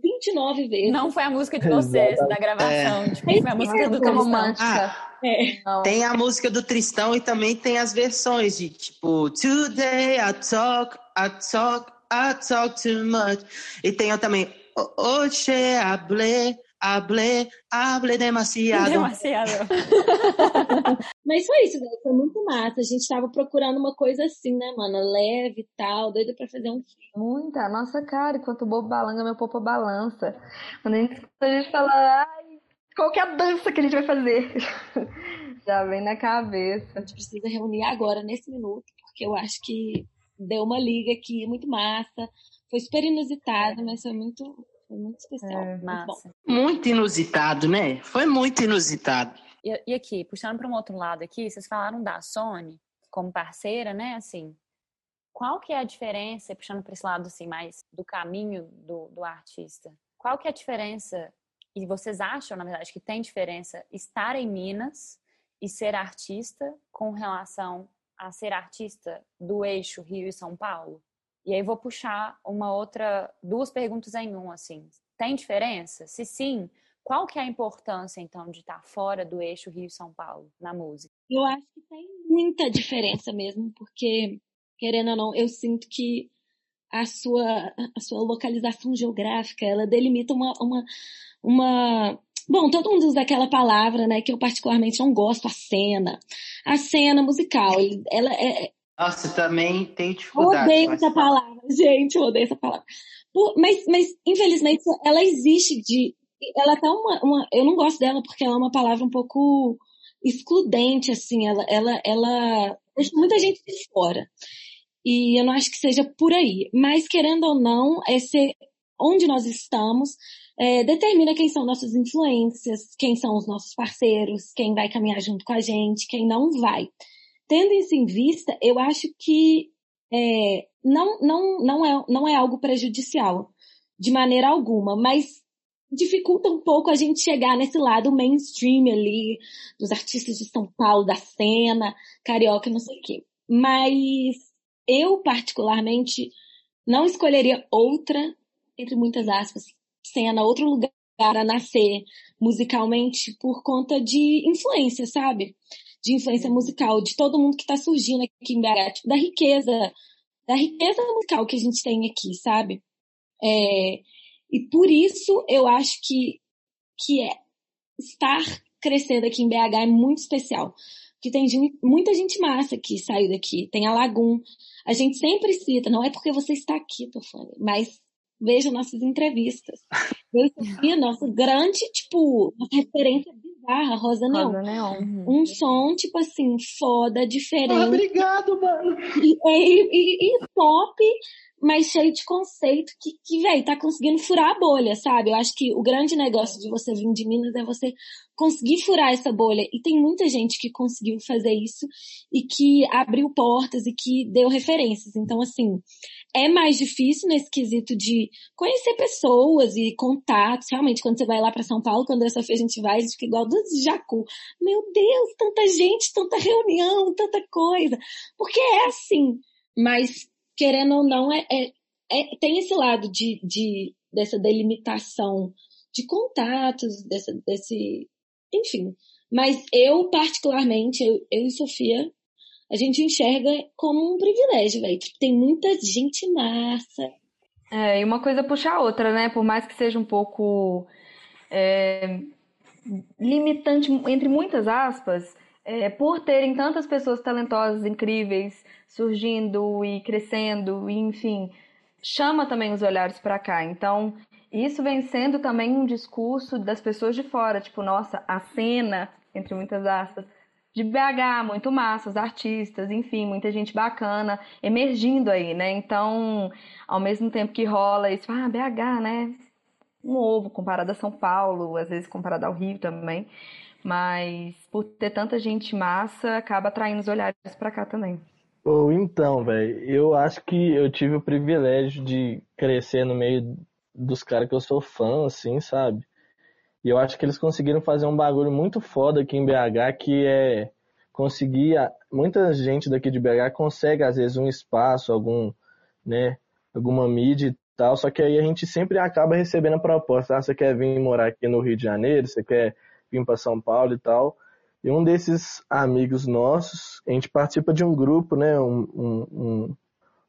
29 vezes. Não foi a música de vocês, da gravação. Tipo, foi a música do romântica. É. Não. Tem a música do Tristão e também tem as versões de tipo Today I talk, I talk, I talk too much. E tem também Oxe, hablé, hablé, hablé demasiado. Demasiado. Mas foi isso, velho. Foi muito massa. A gente tava procurando uma coisa assim, né, mano? Leve e tal, doida pra fazer um Muita, nossa cara, enquanto o bobo balanga, meu popo balança. Quando a gente escuta, a gente fala, ai, qual que é a dança que a gente vai fazer? Já vem na cabeça. A gente precisa reunir agora, nesse minuto, porque eu acho que deu uma liga aqui muito massa. Foi super inusitado, mas foi muito, foi muito especial. É, muito. Muito inusitado, né? Foi muito inusitado. E, e aqui, puxando para um outro lado aqui, vocês falaram da Sony como parceira, né? Assim, qual que é a diferença, puxando para esse lado assim, mais do caminho do, do artista? Qual que é a diferença, e vocês acham, na verdade, que tem diferença estar em Minas e ser artista com relação a ser artista do eixo Rio e São Paulo? E aí vou puxar uma outra, duas perguntas em um, assim. Tem diferença? Se sim, qual que é a importância, então, de estar fora do eixo Rio-São Paulo na música? Eu acho que tem muita diferença mesmo, porque, querendo ou não, eu sinto que a sua, a sua localização geográfica, ela delimita uma, uma, uma... Bom, todo mundo usa aquela palavra, né, que eu particularmente não gosto, a cena. A cena musical, ela é, Nossa, também eu dificuldade. odeio essa palavra, gente, eu odeio essa palavra. Mas, mas, infelizmente, ela existe de. Ela tá uma, uma. Eu não gosto dela porque ela é uma palavra um pouco excludente, assim. Ela, ela, ela deixa muita gente de fora. E eu não acho que seja por aí. Mas, querendo ou não, esse, onde nós estamos é, determina quem são nossas influências, quem são os nossos parceiros, quem vai caminhar junto com a gente, quem não vai. Tendo isso em vista, eu acho que é, não, não, não, é, não é algo prejudicial, de maneira alguma, mas dificulta um pouco a gente chegar nesse lado mainstream ali, dos artistas de São Paulo, da cena, carioca, não sei o quê. Mas eu, particularmente, não escolheria outra, entre muitas aspas, cena, outro lugar a nascer musicalmente por conta de influência, sabe? De influência musical, de todo mundo que tá surgindo aqui em BH, tipo, da riqueza, da riqueza musical que a gente tem aqui, sabe? É, e por isso eu acho que, que é estar crescendo aqui em BH é muito especial. Porque tem gente- muita gente massa que saiu daqui. Tem a Lagum. A gente sempre cita, não é porque você está aqui, Tofane, mas veja nossas entrevistas. Eu e Sofia, nossa grande, tipo, nossa referência bizarra, Rosa Neon. Rosa Neon. Um som, tipo assim, foda, Ah, diferente. obrigado, mano. E, e, e- e pop, mas cheio de conceito que, que velho, tá conseguindo furar a bolha, sabe? Eu acho que o grande negócio de você vir de Minas é você conseguir furar essa bolha. E tem muita gente que conseguiu fazer isso e que abriu portas e que deu referências. Então, assim, é mais difícil nesse quesito de conhecer pessoas e contatos. Realmente, quando você vai lá pra São Paulo, quando essa feira a gente vai, a gente fica igual dos Jacu. Meu Deus, tanta gente, tanta reunião, tanta coisa. Porque é assim. Mas, querendo ou não, é, é- é- tem esse lado de, de, dessa delimitação de contatos, dessa, desse. Enfim. Mas eu, particularmente, eu, eu e Sofia, a gente enxerga como um privilégio, velho. Tipo, tem muita gente massa. É, e uma coisa puxa a outra, né? Por mais que seja um pouco é, limitante, entre muitas aspas, é, por terem tantas pessoas talentosas, incríveis, surgindo e crescendo, e, enfim, chama também os olhares para cá. Então, isso vem sendo também um discurso das pessoas de fora, tipo, nossa, a cena, entre muitas aspas, de BH, muito massa, os artistas, enfim, muita gente bacana emergindo aí, né? Então, ao mesmo tempo que rola isso, ah, BH, né? Um ovo comparado a São Paulo, às vezes comparado ao Rio também. Mas por ter tanta gente massa, acaba atraindo os olhares pra cá também. Ou então, velho, eu acho que eu tive o privilégio de crescer no meio dos caras que eu sou fã, assim, sabe? E eu acho que eles conseguiram fazer um bagulho muito foda aqui em BH, que é conseguir. Muita gente daqui de BH consegue, às vezes, um espaço, algum, né, alguma mídia e tal, só que aí a gente sempre acaba recebendo a proposta. Ah, você quer vir morar aqui no Rio de Janeiro, você quer vir para São Paulo e tal. E um desses amigos nossos, a gente participa de um grupo, né? Um, um,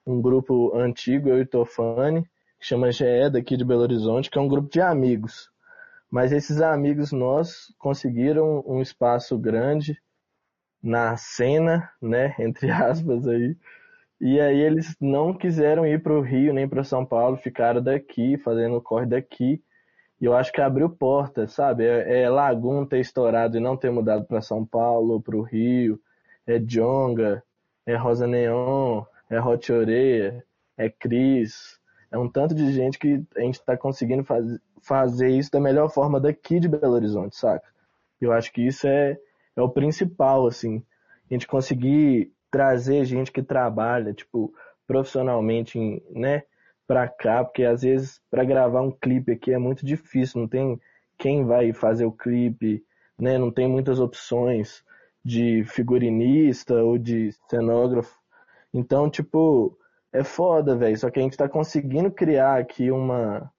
um, grupo antigo, eu e Tofani, que chama GE daqui de Belo Horizonte, que é um grupo de amigos. Mas esses amigos nossos conseguiram um espaço grande na cena, né? Entre aspas aí. E aí eles não quiseram ir para o Rio nem para São Paulo, ficaram daqui, fazendo o corre daqui. E eu acho que abriu porta, sabe? É, é Lagoon ter estourado e não ter mudado para São Paulo, para o Rio. É Jonga, é Rosa Neon, é Hot Oreia, é Cris. É um tanto de gente que a gente está conseguindo faz, fazer isso da melhor forma daqui de Belo Horizonte, saca? Eu acho que isso é, é o principal, assim. A gente conseguir trazer gente que trabalha, tipo, profissionalmente, né? para cá, porque às vezes para gravar um clipe aqui é muito difícil, não tem quem vai fazer o clipe, né? Não tem muitas opções de figurinista ou de cenógrafo. Então, tipo, é foda, velho. Só que a gente tá conseguindo criar aqui uma,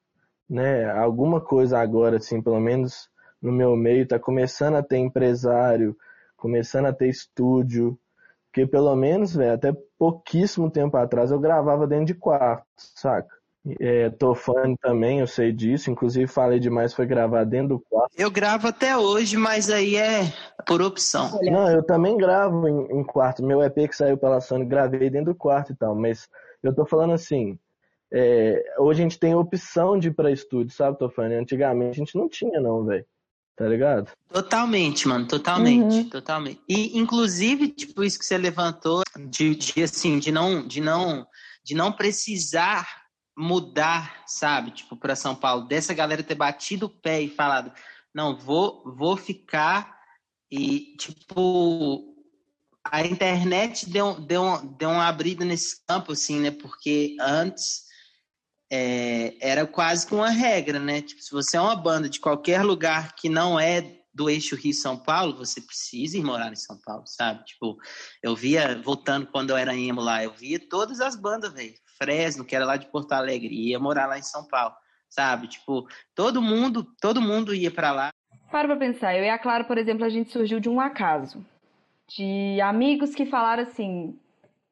né, alguma coisa agora, assim, pelo menos no meu meio, tá começando a ter empresário, começando a ter estúdio, porque pelo menos, velho, até pouquíssimo tempo atrás eu gravava dentro de quarto, saca? É, tô fã também, eu sei disso. Inclusive falei demais, foi gravar dentro do quarto. Eu gravo até hoje, mas aí é por opção. Não, eu também gravo em, em quarto. Meu EP que saiu pela Sony, gravei dentro do quarto e tal. Mas eu tô falando assim, é, hoje a gente tem opção de ir pra estúdio, sabe, tô falando? Antigamente a gente não tinha não, velho. Tá ligado? Totalmente, mano, totalmente, uhum. totalmente. E inclusive, tipo, isso que você levantou de, de assim, de não, de não, de não precisar mudar, sabe, tipo, para São Paulo, dessa galera ter batido o pé e falado, não, vou, vou ficar e, tipo, a internet deu, deu, deu uma abrida nesse campo, assim, né, porque antes é, era quase que uma regra, né? Tipo, se você é uma banda de qualquer lugar que não é do eixo Rio-São Paulo, você precisa ir morar em São Paulo, sabe? Tipo, eu via, voltando quando eu era emo lá, eu via todas as bandas, velho. Fresno, que era lá de Porto Alegre, ia morar lá em São Paulo, sabe? Tipo, todo mundo, todo mundo ia para lá. Para pra pensar, eu e a Clara, por exemplo, a gente surgiu de um acaso. De amigos que falaram assim,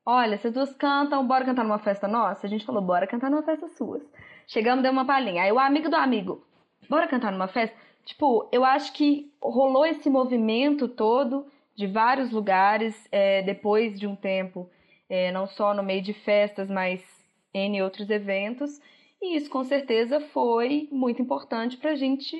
Olha, vocês duas cantam, bora cantar numa festa nossa? A gente falou, bora cantar numa festa suas. Chegamos, deu uma palhinha. Aí o amigo do amigo, bora cantar numa festa? Tipo, eu acho que rolou esse movimento todo de vários lugares é, depois de um tempo, é, não só no meio de festas, mas em outros eventos. E isso com certeza foi muito importante para a gente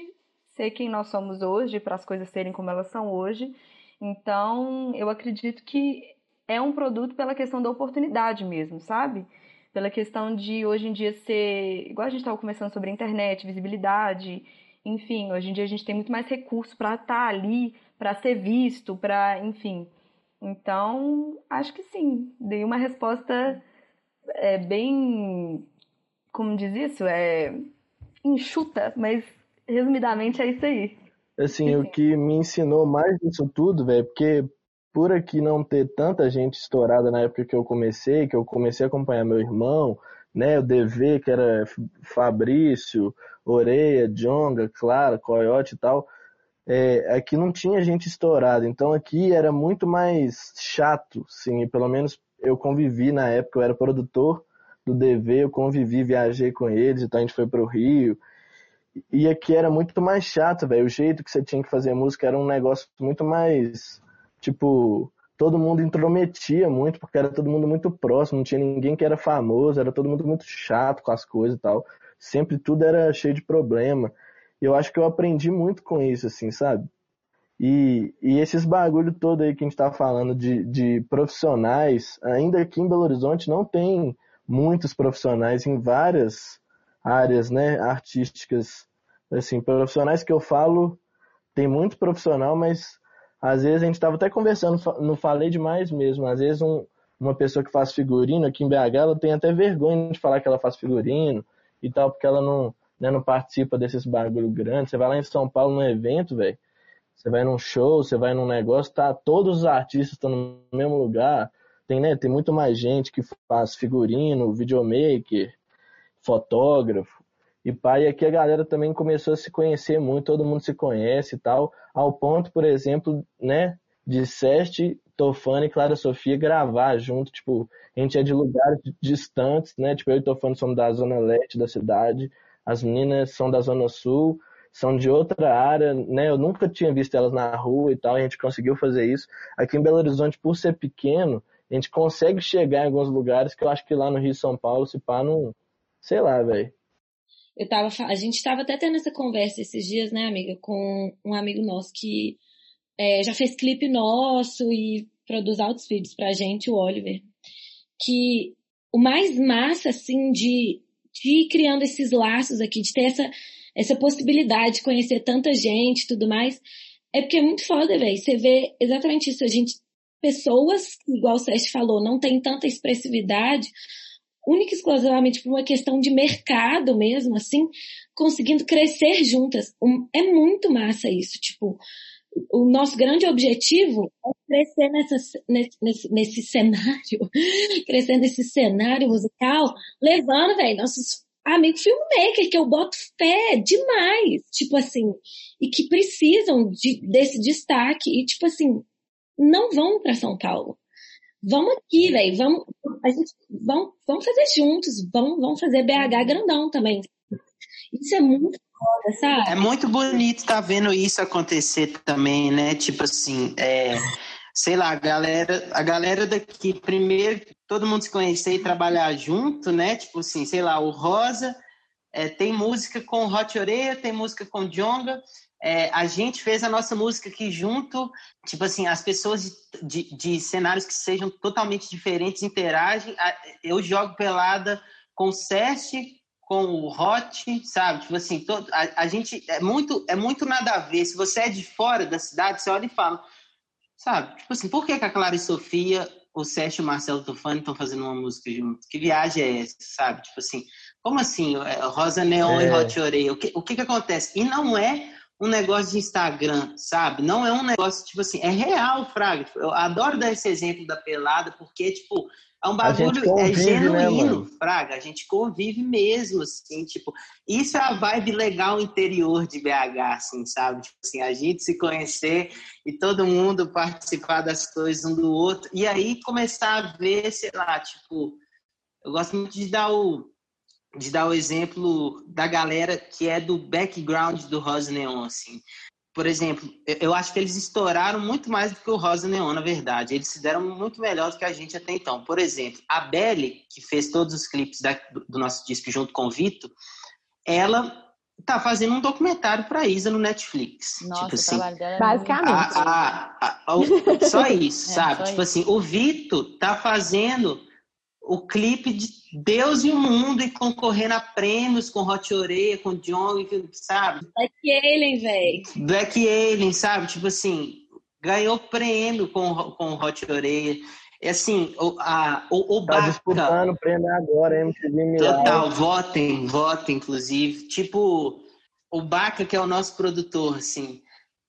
ser quem nós somos hoje, para as coisas serem como elas são hoje. Então, eu acredito que é um produto pela questão da oportunidade mesmo, sabe? Pela questão de hoje em dia ser, igual a gente estava conversando sobre a internet, visibilidade, enfim, hoje em dia a gente tem muito mais recurso para estar tá ali, para ser visto, para, enfim. Então, acho que sim, dei uma resposta é, bem, como diz isso, é enxuta, mas resumidamente é isso aí. Assim, o que me ensinou mais disso tudo, velho, porque por aqui não ter tanta gente estourada na época que eu comecei, que eu comecei a acompanhar meu irmão, né, o DV, que era Fabrício, Oreia, Jonga, Clara, Coyote e tal, é, aqui não tinha gente estourada, então aqui era muito mais chato, sim, pelo menos eu convivi na época, eu era produtor do DV, eu convivi, viajei com eles, então a gente foi pro Rio, e aqui era muito mais chato, velho, o jeito que você tinha que fazer música era um negócio muito mais tipo, todo mundo intrometia muito, porque era todo mundo muito próximo, não tinha ninguém que era famoso, era todo mundo muito chato com as coisas e tal. Sempre tudo era cheio de problema. E eu acho que eu aprendi muito com isso, assim, sabe? E, e esses bagulho todo aí que a gente tá falando de, de profissionais, ainda aqui em Belo Horizonte não tem muitos profissionais em várias áreas, né, artísticas. Assim, profissionais que eu falo, tem muito profissional, mas às vezes a gente estava até conversando, não falei demais mesmo, às vezes um, uma pessoa que faz figurino aqui em BH, ela tem até vergonha de falar que ela faz figurino e tal, porque ela não, né, não participa desses bagulho grandes. Você vai lá em São Paulo num evento, velho, você vai num show, você vai num negócio, tá, todos os artistas estão no mesmo lugar. Tem, né, tem muito mais gente que faz figurino, videomaker, fotógrafo. E pai, aqui a galera também começou a se conhecer muito, todo mundo se conhece e tal, ao ponto, por exemplo, né, de Seste, Tofane e Clara Sofia gravar junto, tipo, a gente é de lugares distantes, né, tipo, eu e Tofane somos da zona leste da cidade, as meninas são da zona sul, são de outra área, né, eu nunca tinha visto elas na rua e tal, a gente conseguiu fazer isso. Aqui em Belo Horizonte, por ser pequeno, a gente consegue chegar em alguns lugares que eu acho que lá no Rio e São Paulo, se pá, não, sei lá, velho eu tava, a gente estava até tendo essa conversa esses dias, né, amiga, com um amigo nosso que é, já fez clipe nosso e produz altos vídeos pra gente, o Oliver, que o mais massa, assim, de, de ir criando esses laços aqui, de ter essa, essa possibilidade de conhecer tanta gente e tudo mais, é porque é muito foda, velho. Você vê exatamente isso, a gente, pessoas, igual o Sérgio falou, não tem tanta expressividade, única e exclusivamente por uma questão de mercado mesmo, assim, conseguindo crescer juntas. Um, é muito massa isso, tipo, o nosso grande objetivo é crescer nessa, nesse, nesse, nesse cenário, crescer nesse cenário musical, levando, velho, nossos amigos filmmaker, que eu boto fé demais, tipo assim, e que precisam de, desse destaque, e tipo assim, não vão para São Paulo vamos aqui, velho, vamos, a gente, vamos, vamos fazer juntos, vamos, vamos fazer BH grandão também. Isso é muito foda, sabe? É muito bonito estar tá vendo isso acontecer também, né? Tipo assim, é, sei lá, a galera, a galera daqui, primeiro, todo mundo se conhecer e trabalhar junto, né? Tipo assim, sei lá, o Rosa é, tem música com Hot Oreia, tem música com Jonga, é, a gente fez a nossa música aqui junto, tipo assim, as pessoas de, de, de cenários que sejam totalmente diferentes interagem. Eu jogo pelada com o Seste, com o Hot, sabe? Tipo assim, todo, a, a, gente é muito, é muito nada a ver. Se você é de fora da cidade, você olha e fala, sabe? Tipo assim, por que, que a Clara e Sofia, o Sérgio e o Marcelo Tofani estão fazendo uma música junto? Que viagem é essa, sabe? Tipo assim, como assim? É, Rosa Neon é. e Hot Oreia? O que, o que que acontece? E não é um negócio de Instagram, sabe? Não é um negócio, tipo assim, é real, Fraga. Tipo, eu adoro dar esse exemplo da pelada, porque, tipo, é um bagulho, é convive, é genuíno, né, Fraga. A gente convive mesmo, assim, tipo, isso é a vibe legal interior de BH, assim, sabe? Tipo assim, a gente se conhecer e todo mundo participar das coisas um do outro. E aí começar a ver, sei lá, tipo, eu gosto muito de dar o de dar o exemplo da galera que é do background do Rosa Neon, assim. Por exemplo, eu acho que eles estouraram muito mais do que o Rosa Neon, na verdade. Eles se deram muito melhor do que a gente até então. Por exemplo, a Belly, que fez todos os clipes da, do nosso disco junto com o Vitor, ela tá fazendo um documentário para Isa no Netflix. Nossa, tipo assim, é basicamente. A, a, a, só isso, é, sabe? Só tipo isso. assim, o Vitor tá fazendo o clipe de Deus e o Mundo e concorrendo a prêmios com Hot Oreia, com John, sabe? Black Alien, velho. Black Alien, sabe? Tipo assim, ganhou prêmio com, com Hot Oreia. É assim, o, a, o, o tá Baca... disputando prêmio agora, MTV Milagre. Total, votem, votem, inclusive. Tipo, o Baca, que é o nosso produtor, assim,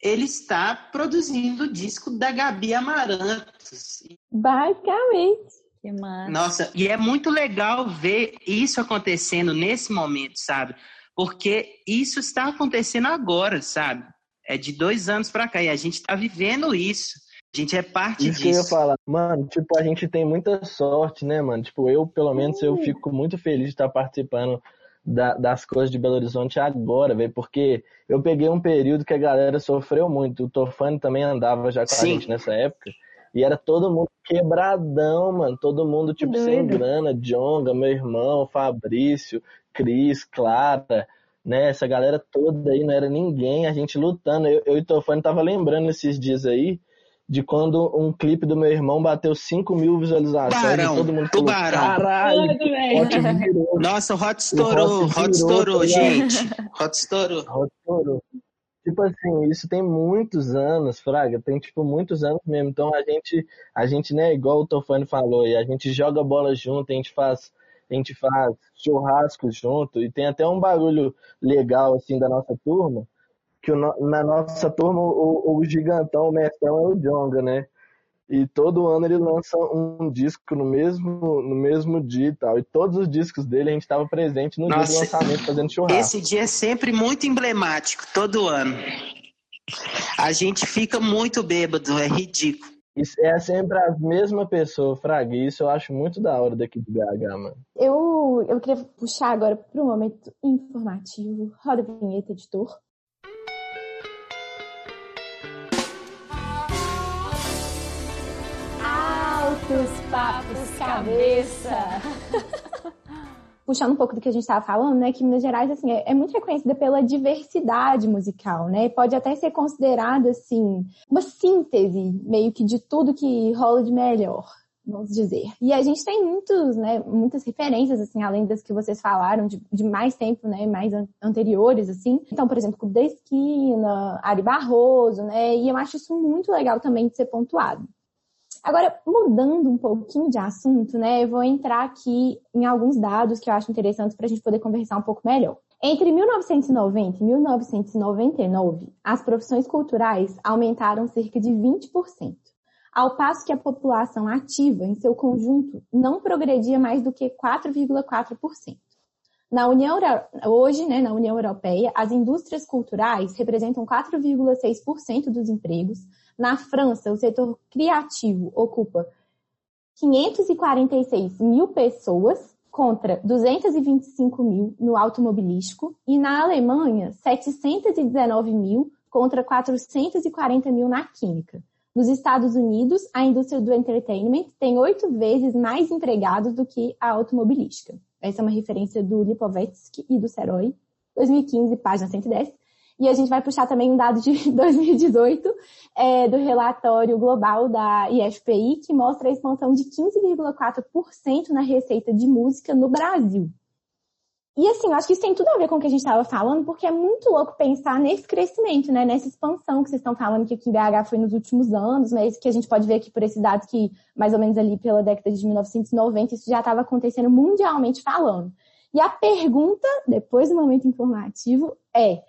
ele está produzindo o disco da Gabi Amarantos. Basicamente. Que massa. Nossa, e é muito legal ver isso acontecendo nesse momento, sabe? Porque isso está acontecendo agora, sabe? É de dois anos para cá e a gente está vivendo isso. A gente é parte isso disso. Que eu ia falar. Mano, tipo, a gente tem muita sorte, né, mano? Tipo, eu, pelo menos, eu fico muito feliz de estar participando da, das coisas de Belo Horizonte agora, velho, porque eu peguei um período que a galera sofreu muito. O Tofani também andava já com Sim. a gente nessa época. E era todo mundo quebradão, mano. Todo mundo, tipo, Doido. sem grana. Jonga, meu irmão, Fabrício, Cris, Clara, né? Essa galera toda aí, não era ninguém. A gente lutando. Eu, eu e Tofani tava lembrando esses dias aí de quando um clipe do meu irmão bateu 5 mil visualizações. Tubarão, todo mundo falou, tubarão. Caralho, Hot virou. Nossa, o Hot estourou, o Hot, Hot estourou, tá gente. Hot estourou. Hot estourou. Tipo assim, isso tem muitos anos, Fraga, tem tipo muitos anos mesmo. Então a gente, a gente, né, igual o Tofani falou, e a gente joga bola junto, a gente faz, a gente faz churrasco junto, e tem até um barulho legal assim da nossa turma, que o, na nossa turma o, o gigantão, o mestrão é o Jonga, né? E todo ano ele lança um disco no mesmo, no mesmo dia e tal. E todos os discos dele a gente estava presente no Nossa, dia do lançamento fazendo churrasco. Esse dia é sempre muito emblemático, todo ano. A gente fica muito bêbado, é ridículo. Isso é sempre a mesma pessoa, Fraga. Isso eu acho muito da hora daqui de BH, mano. Eu, eu queria puxar agora para um momento informativo. Roda a vinheta, editor. Altos papos cabeça. Puxando um pouco do que a gente estava falando, né, que Minas Gerais assim é, é, muito reconhecida pela diversidade musical, né? Pode até ser considerada assim uma síntese meio que de tudo que rola de melhor vamos dizer. E a gente tem muitos, né, muitas referências, assim, além das que vocês falaram, de, de mais tempo, né, mais an anteriores, assim. Então, por exemplo, Clube da Esquina, Ari Barroso, né, e eu acho isso muito legal também de ser pontuado. Agora, mudando um pouquinho de assunto, né, eu vou entrar aqui em alguns dados que eu acho interessantes para a gente poder conversar um pouco melhor. Entre 1990 e 1999, as profissões culturais aumentaram cerca de 20%, ao passo que a população ativa, em seu conjunto, não progredia mais do que 4,4%. Na União, hoje, né, na União Europeia, as indústrias culturais representam 4,6% dos empregos, na França, o setor criativo ocupa 546 mil pessoas contra 225 mil no automobilístico e na Alemanha 719 mil contra 440 mil na química. Nos Estados Unidos, a indústria do entertainment tem oito vezes mais empregados do que a automobilística. Essa é uma referência do Lipovetsky e do Seroy, 2015, página 110. E a gente vai puxar também um dado de 2018 é, do relatório global da IFPI, que mostra a expansão de 15,4% na receita de música no Brasil. E assim, eu acho que isso tem tudo a ver com o que a gente estava falando, porque é muito louco pensar nesse crescimento, né? Nessa expansão que vocês estão falando que aqui em BH foi nos últimos anos, né? Isso que a gente pode ver aqui por esses dados que, mais ou menos ali pela década de 1990, isso já estava acontecendo mundialmente falando. E a pergunta, depois do momento informativo, é: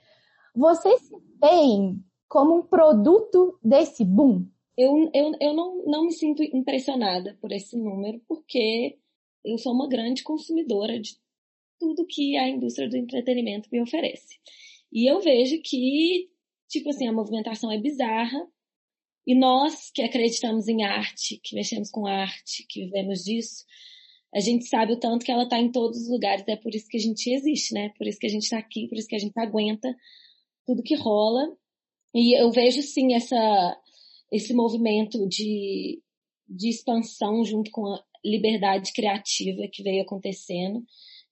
você se tem como um produto desse boom? Eu, eu, eu não, não me sinto impressionada por esse número, porque eu sou uma grande consumidora de tudo que a indústria do entretenimento me oferece. E eu vejo que, tipo assim, a movimentação é bizarra. E nós que acreditamos em arte, que mexemos com arte, que vivemos disso, a gente sabe o tanto que ela está em todos os lugares. É por isso que a gente existe, né? Por isso que a gente está aqui, por isso que a gente aguenta tudo que rola. E eu vejo sim essa, esse movimento de, de expansão junto com a liberdade criativa que veio acontecendo.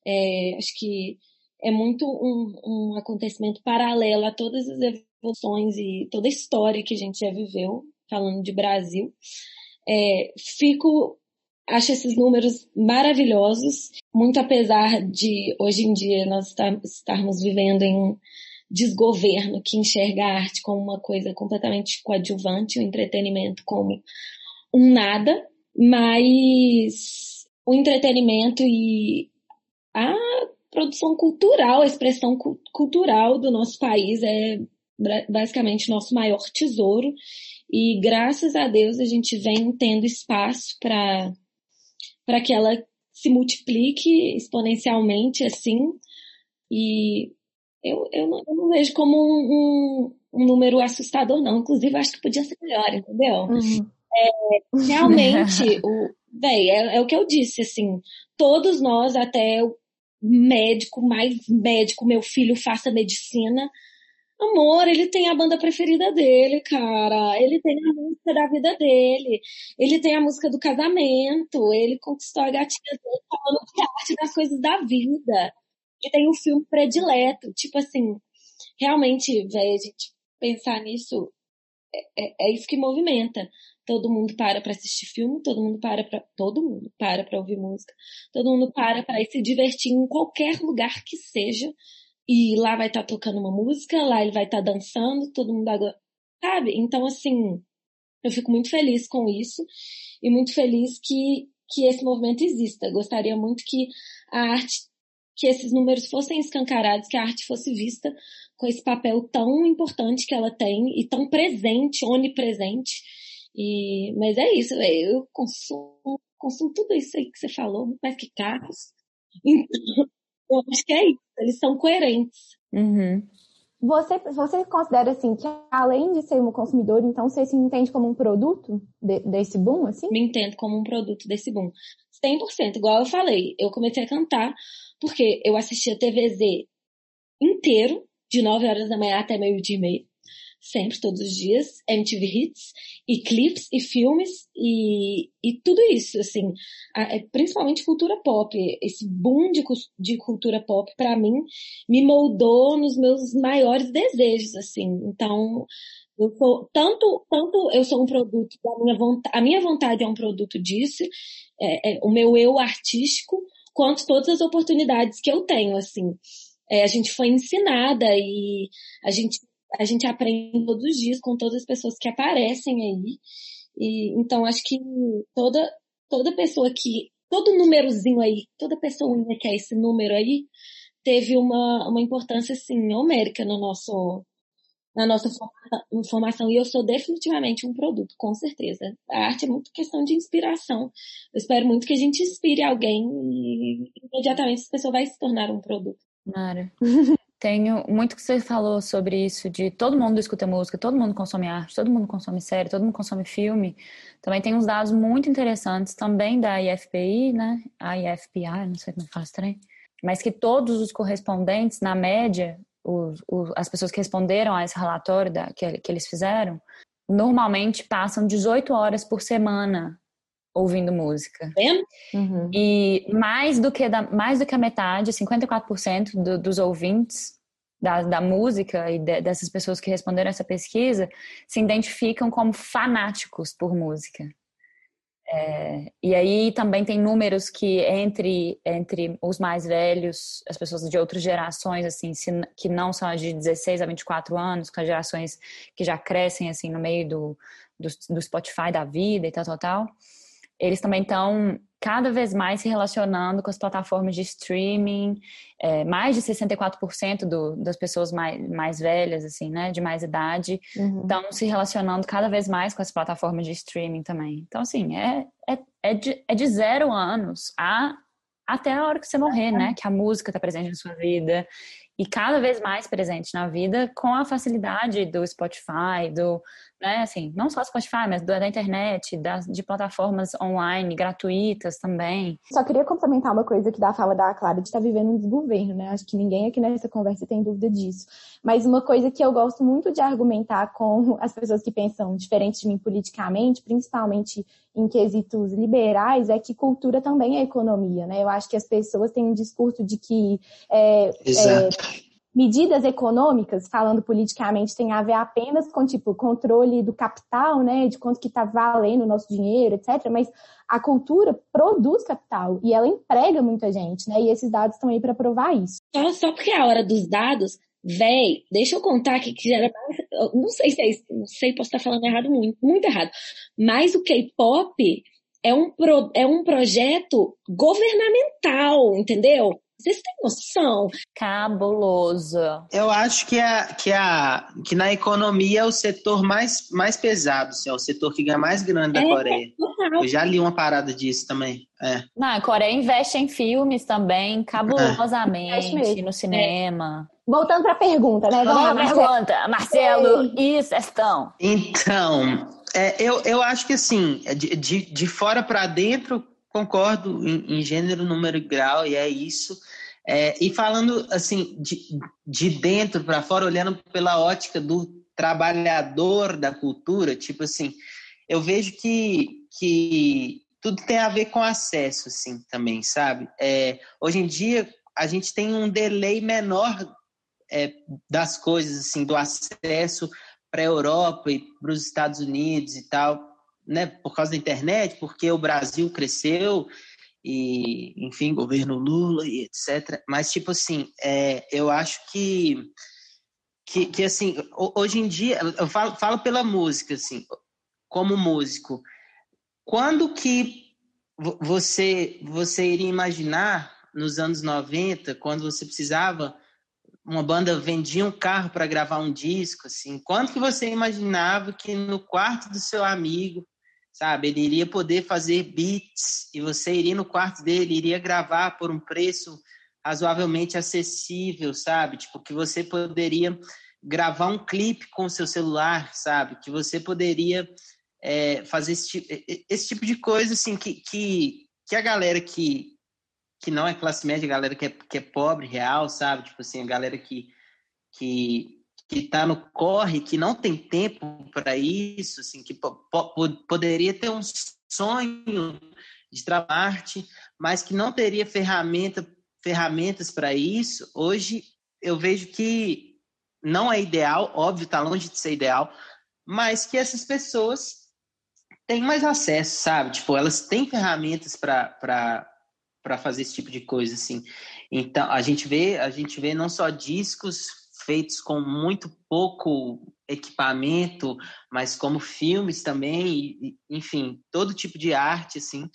É, acho que é muito um, um acontecimento paralelo a todas as evoluções e toda a história que a gente já viveu, falando de Brasil. É, fico, acho esses números maravilhosos, muito apesar de hoje em dia nós estarmos vivendo em desgoverno que enxerga a arte como uma coisa completamente coadjuvante, o entretenimento como um nada, mas o entretenimento e a produção cultural, a expressão cultural do nosso país é basicamente nosso maior tesouro. E graças a Deus a gente vem tendo espaço para para que ela se multiplique exponencialmente assim. E eu, eu, não, eu não vejo como um, um, um, número assustador, não. Inclusive, acho que podia ser melhor, entendeu? Uhum. É, realmente, o, véi, é, é, o que eu disse, assim, todos nós, até o médico, mais médico, meu filho faça medicina, Amor, ele tem a banda preferida dele, cara. Ele tem a música da vida dele. Ele tem a música do casamento. Ele conquistou a gatinha dele falando de arte das coisas da vida que tem um filme predileto. Tipo assim, realmente, velho, a gente pensar nisso é, é, é, isso que movimenta. Todo mundo para para assistir filme, todo mundo para para todo mundo para para ouvir música, todo mundo para para se divertir em qualquer lugar que seja, e lá vai estar tá tocando uma música, lá ele vai estar tá dançando, todo mundo agora, sabe? Então, assim, eu fico muito feliz com isso e muito feliz que, que esse movimento exista. Gostaria muito que a arte, que esses números fossem escancarados, que a arte fosse vista com esse papel tão importante que ela tem e tão presente, onipresente. E, mas é isso, eu consumo, consumo tudo isso aí que você falou, mais que carros. Então, eu acho que é isso, eles são coerentes. Uhum. Você, você considera assim que além de ser um consumidor, então você se entende como um produto de, desse boom, assim? Me entendo como um produto desse boom. 100%, igual eu falei. Eu comecei a cantar porque eu assistia TVZ inteiro, de 9 horas da manhã até meio-dia e meio sempre, todos os dias, MTV Hits, e clips, e filmes, e, e tudo isso, assim, a, é, principalmente cultura pop. Esse boom de, de cultura pop, para mim, me moldou nos meus maiores desejos, assim. Então, eu sou, tanto, tanto eu sou um produto da minha vontade, a minha vontade é um produto disso, é, é, o meu eu artístico, quanto todas as oportunidades que eu tenho, assim. É, a gente foi ensinada e a gente a gente aprende todos os dias com todas as pessoas que aparecem aí. E, então, acho que toda, toda pessoa que, todo númerozinho aí, toda pessoa que é esse número aí, teve uma, uma importância, assim, homérica no nosso, na nossa formação. E eu sou definitivamente um produto, com certeza. A arte é muito questão de inspiração. Eu espero muito que a gente inspire alguém e imediatamente essa pessoa vai se tornar um produto. Mara. Tenho muito que você falou sobre isso, de todo mundo escuta música, todo mundo consome arte, todo mundo consome série, todo mundo consome filme. Também tem uns dados muito interessantes também da IFPI, né? A IFPI, não sei como é faz trem. Mas que todos os correspondentes, na média, os, os, as pessoas que responderam a esse relatório da, que, que eles fizeram, normalmente passam 18 horas por semana ouvindo música. Uhum. E mais do que da, mais do que a metade, 54% do, dos ouvintes da, da música e de, dessas pessoas que responderam essa pesquisa se identificam como fanáticos por música. É, e aí também tem números que entre entre os mais velhos, as pessoas de outras gerações assim, se, que não são as de 16 a 24 anos, com as gerações que já crescem assim no meio do, do, do Spotify da vida e tal, tal, tal eles também estão cada vez mais se relacionando com as plataformas de streaming. É, mais de 64% do, das pessoas mais, mais velhas, assim, né, de mais idade, uhum. estão se relacionando cada vez mais com as plataformas de streaming também. Então, assim, é, é, é, de, é de zero anos a, até a hora que você morrer, né, que a música está presente na sua vida e cada vez mais presente na vida com a facilidade do Spotify, do, né, assim, não só Spotify, mas da, internet, das, de plataformas online gratuitas também. Só queria complementar uma coisa que da fala da Clara de estar tá vivendo um desgoverno, né? Acho que ninguém aqui nessa conversa tem dúvida disso. Mas uma coisa que eu gosto muito de argumentar com as pessoas que pensam diferente de mim politicamente, principalmente em quesitos liberais, é que cultura também é economia, né? Eu acho que as pessoas têm um discurso de que é, é, medidas econômicas, falando politicamente, tem a ver apenas com tipo controle do capital, né, de quanto que está valendo o nosso dinheiro, etc. Mas a cultura produz capital e ela emprega muita gente, né? E esses dados estão aí para provar isso. Só, só porque é a hora dos dados, véi, deixa eu contar aqui que era mais, não sei se é isso, não sei, posso estar falando errado muito, muito errado. Mas o K-pop é um, pro, é um projeto governamental, entendeu? Vocês têm noção? Cabuloso. Eu acho que, a, que, a, que na economia é o setor mais, mais pesado, assim, é o setor que ganha mais grana da é, Coreia. É Eu já li uma parada disso também. É. Não, a Coreia investe em filmes também, cabulosamente, é. no cinema. Voltando para a pergunta, né? Vamos lá, pergunta. Marcelo e Sestão. Então, é, eu, eu acho que assim, de, de, de fora para dentro, concordo em, em, gênero, número e grau, e é isso. É, e falando assim, de, de dentro para fora, olhando pela ótica do trabalhador da cultura, tipo assim, eu vejo que, que tudo tem a ver com acesso, assim, também, sabe? É, hoje em dia, a gente tem um delay menor é, das coisas, assim, do acesso para a Europa e para os Estados Unidos e tal, né, por causa da internet, porque o Brasil cresceu e enfim, governo Lula e etc. Mas, tipo assim, é, eu acho que, que, que, assim, hoje em dia, eu falo, falo pela música, assim, como músico, quando que você, você iria imaginar nos anos 90, quando você precisava uma banda vendia um carro para gravar um disco, assim, quanto que você imaginava que no quarto do seu amigo, sabe, ele iria poder fazer beats e você iria no quarto dele, iria gravar por um preço razoavelmente acessível, sabe, tipo que você poderia gravar um clipe com o seu celular, sabe, que você poderia é, fazer esse, esse, tipo de coisa, assim, que, que, que a galera que que não é classe média, a galera que é, que é pobre, real, sabe? Tipo assim, a galera que, que, que tá no corre, que não tem tempo para isso, assim, que po poderia ter um sonho de trabalhar mas que não teria ferramenta, ferramentas para isso, hoje eu vejo que não é ideal, óbvio, está longe de ser ideal, mas que essas pessoas têm mais acesso, sabe? Tipo, elas têm ferramentas para para fazer esse tipo de coisa assim. Então a gente vê a gente vê não só discos feitos com muito pouco equipamento, mas como filmes também, enfim, todo tipo de arte assim.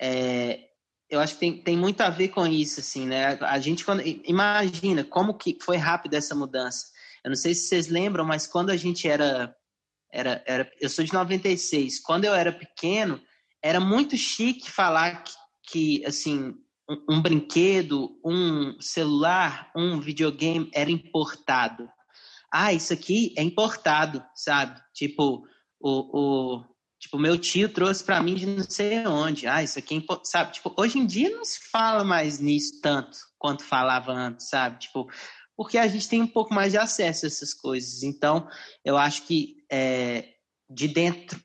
É, eu acho que tem, tem muito a ver com isso assim, né? A gente quando imagina como que foi rápido essa mudança. Eu não sei se vocês lembram, mas quando a gente era era, era eu sou de 96, quando eu era pequeno, era muito chique falar que que, assim, um, um brinquedo, um celular, um videogame era importado. Ah, isso aqui é importado, sabe? Tipo, o, o tipo, meu tio trouxe para mim de não sei onde. Ah, isso aqui é sabe? Tipo, hoje em dia não se fala mais nisso tanto quanto falava antes, sabe? Tipo, porque a gente tem um pouco mais de acesso a essas coisas. Então, eu acho que é, de dentro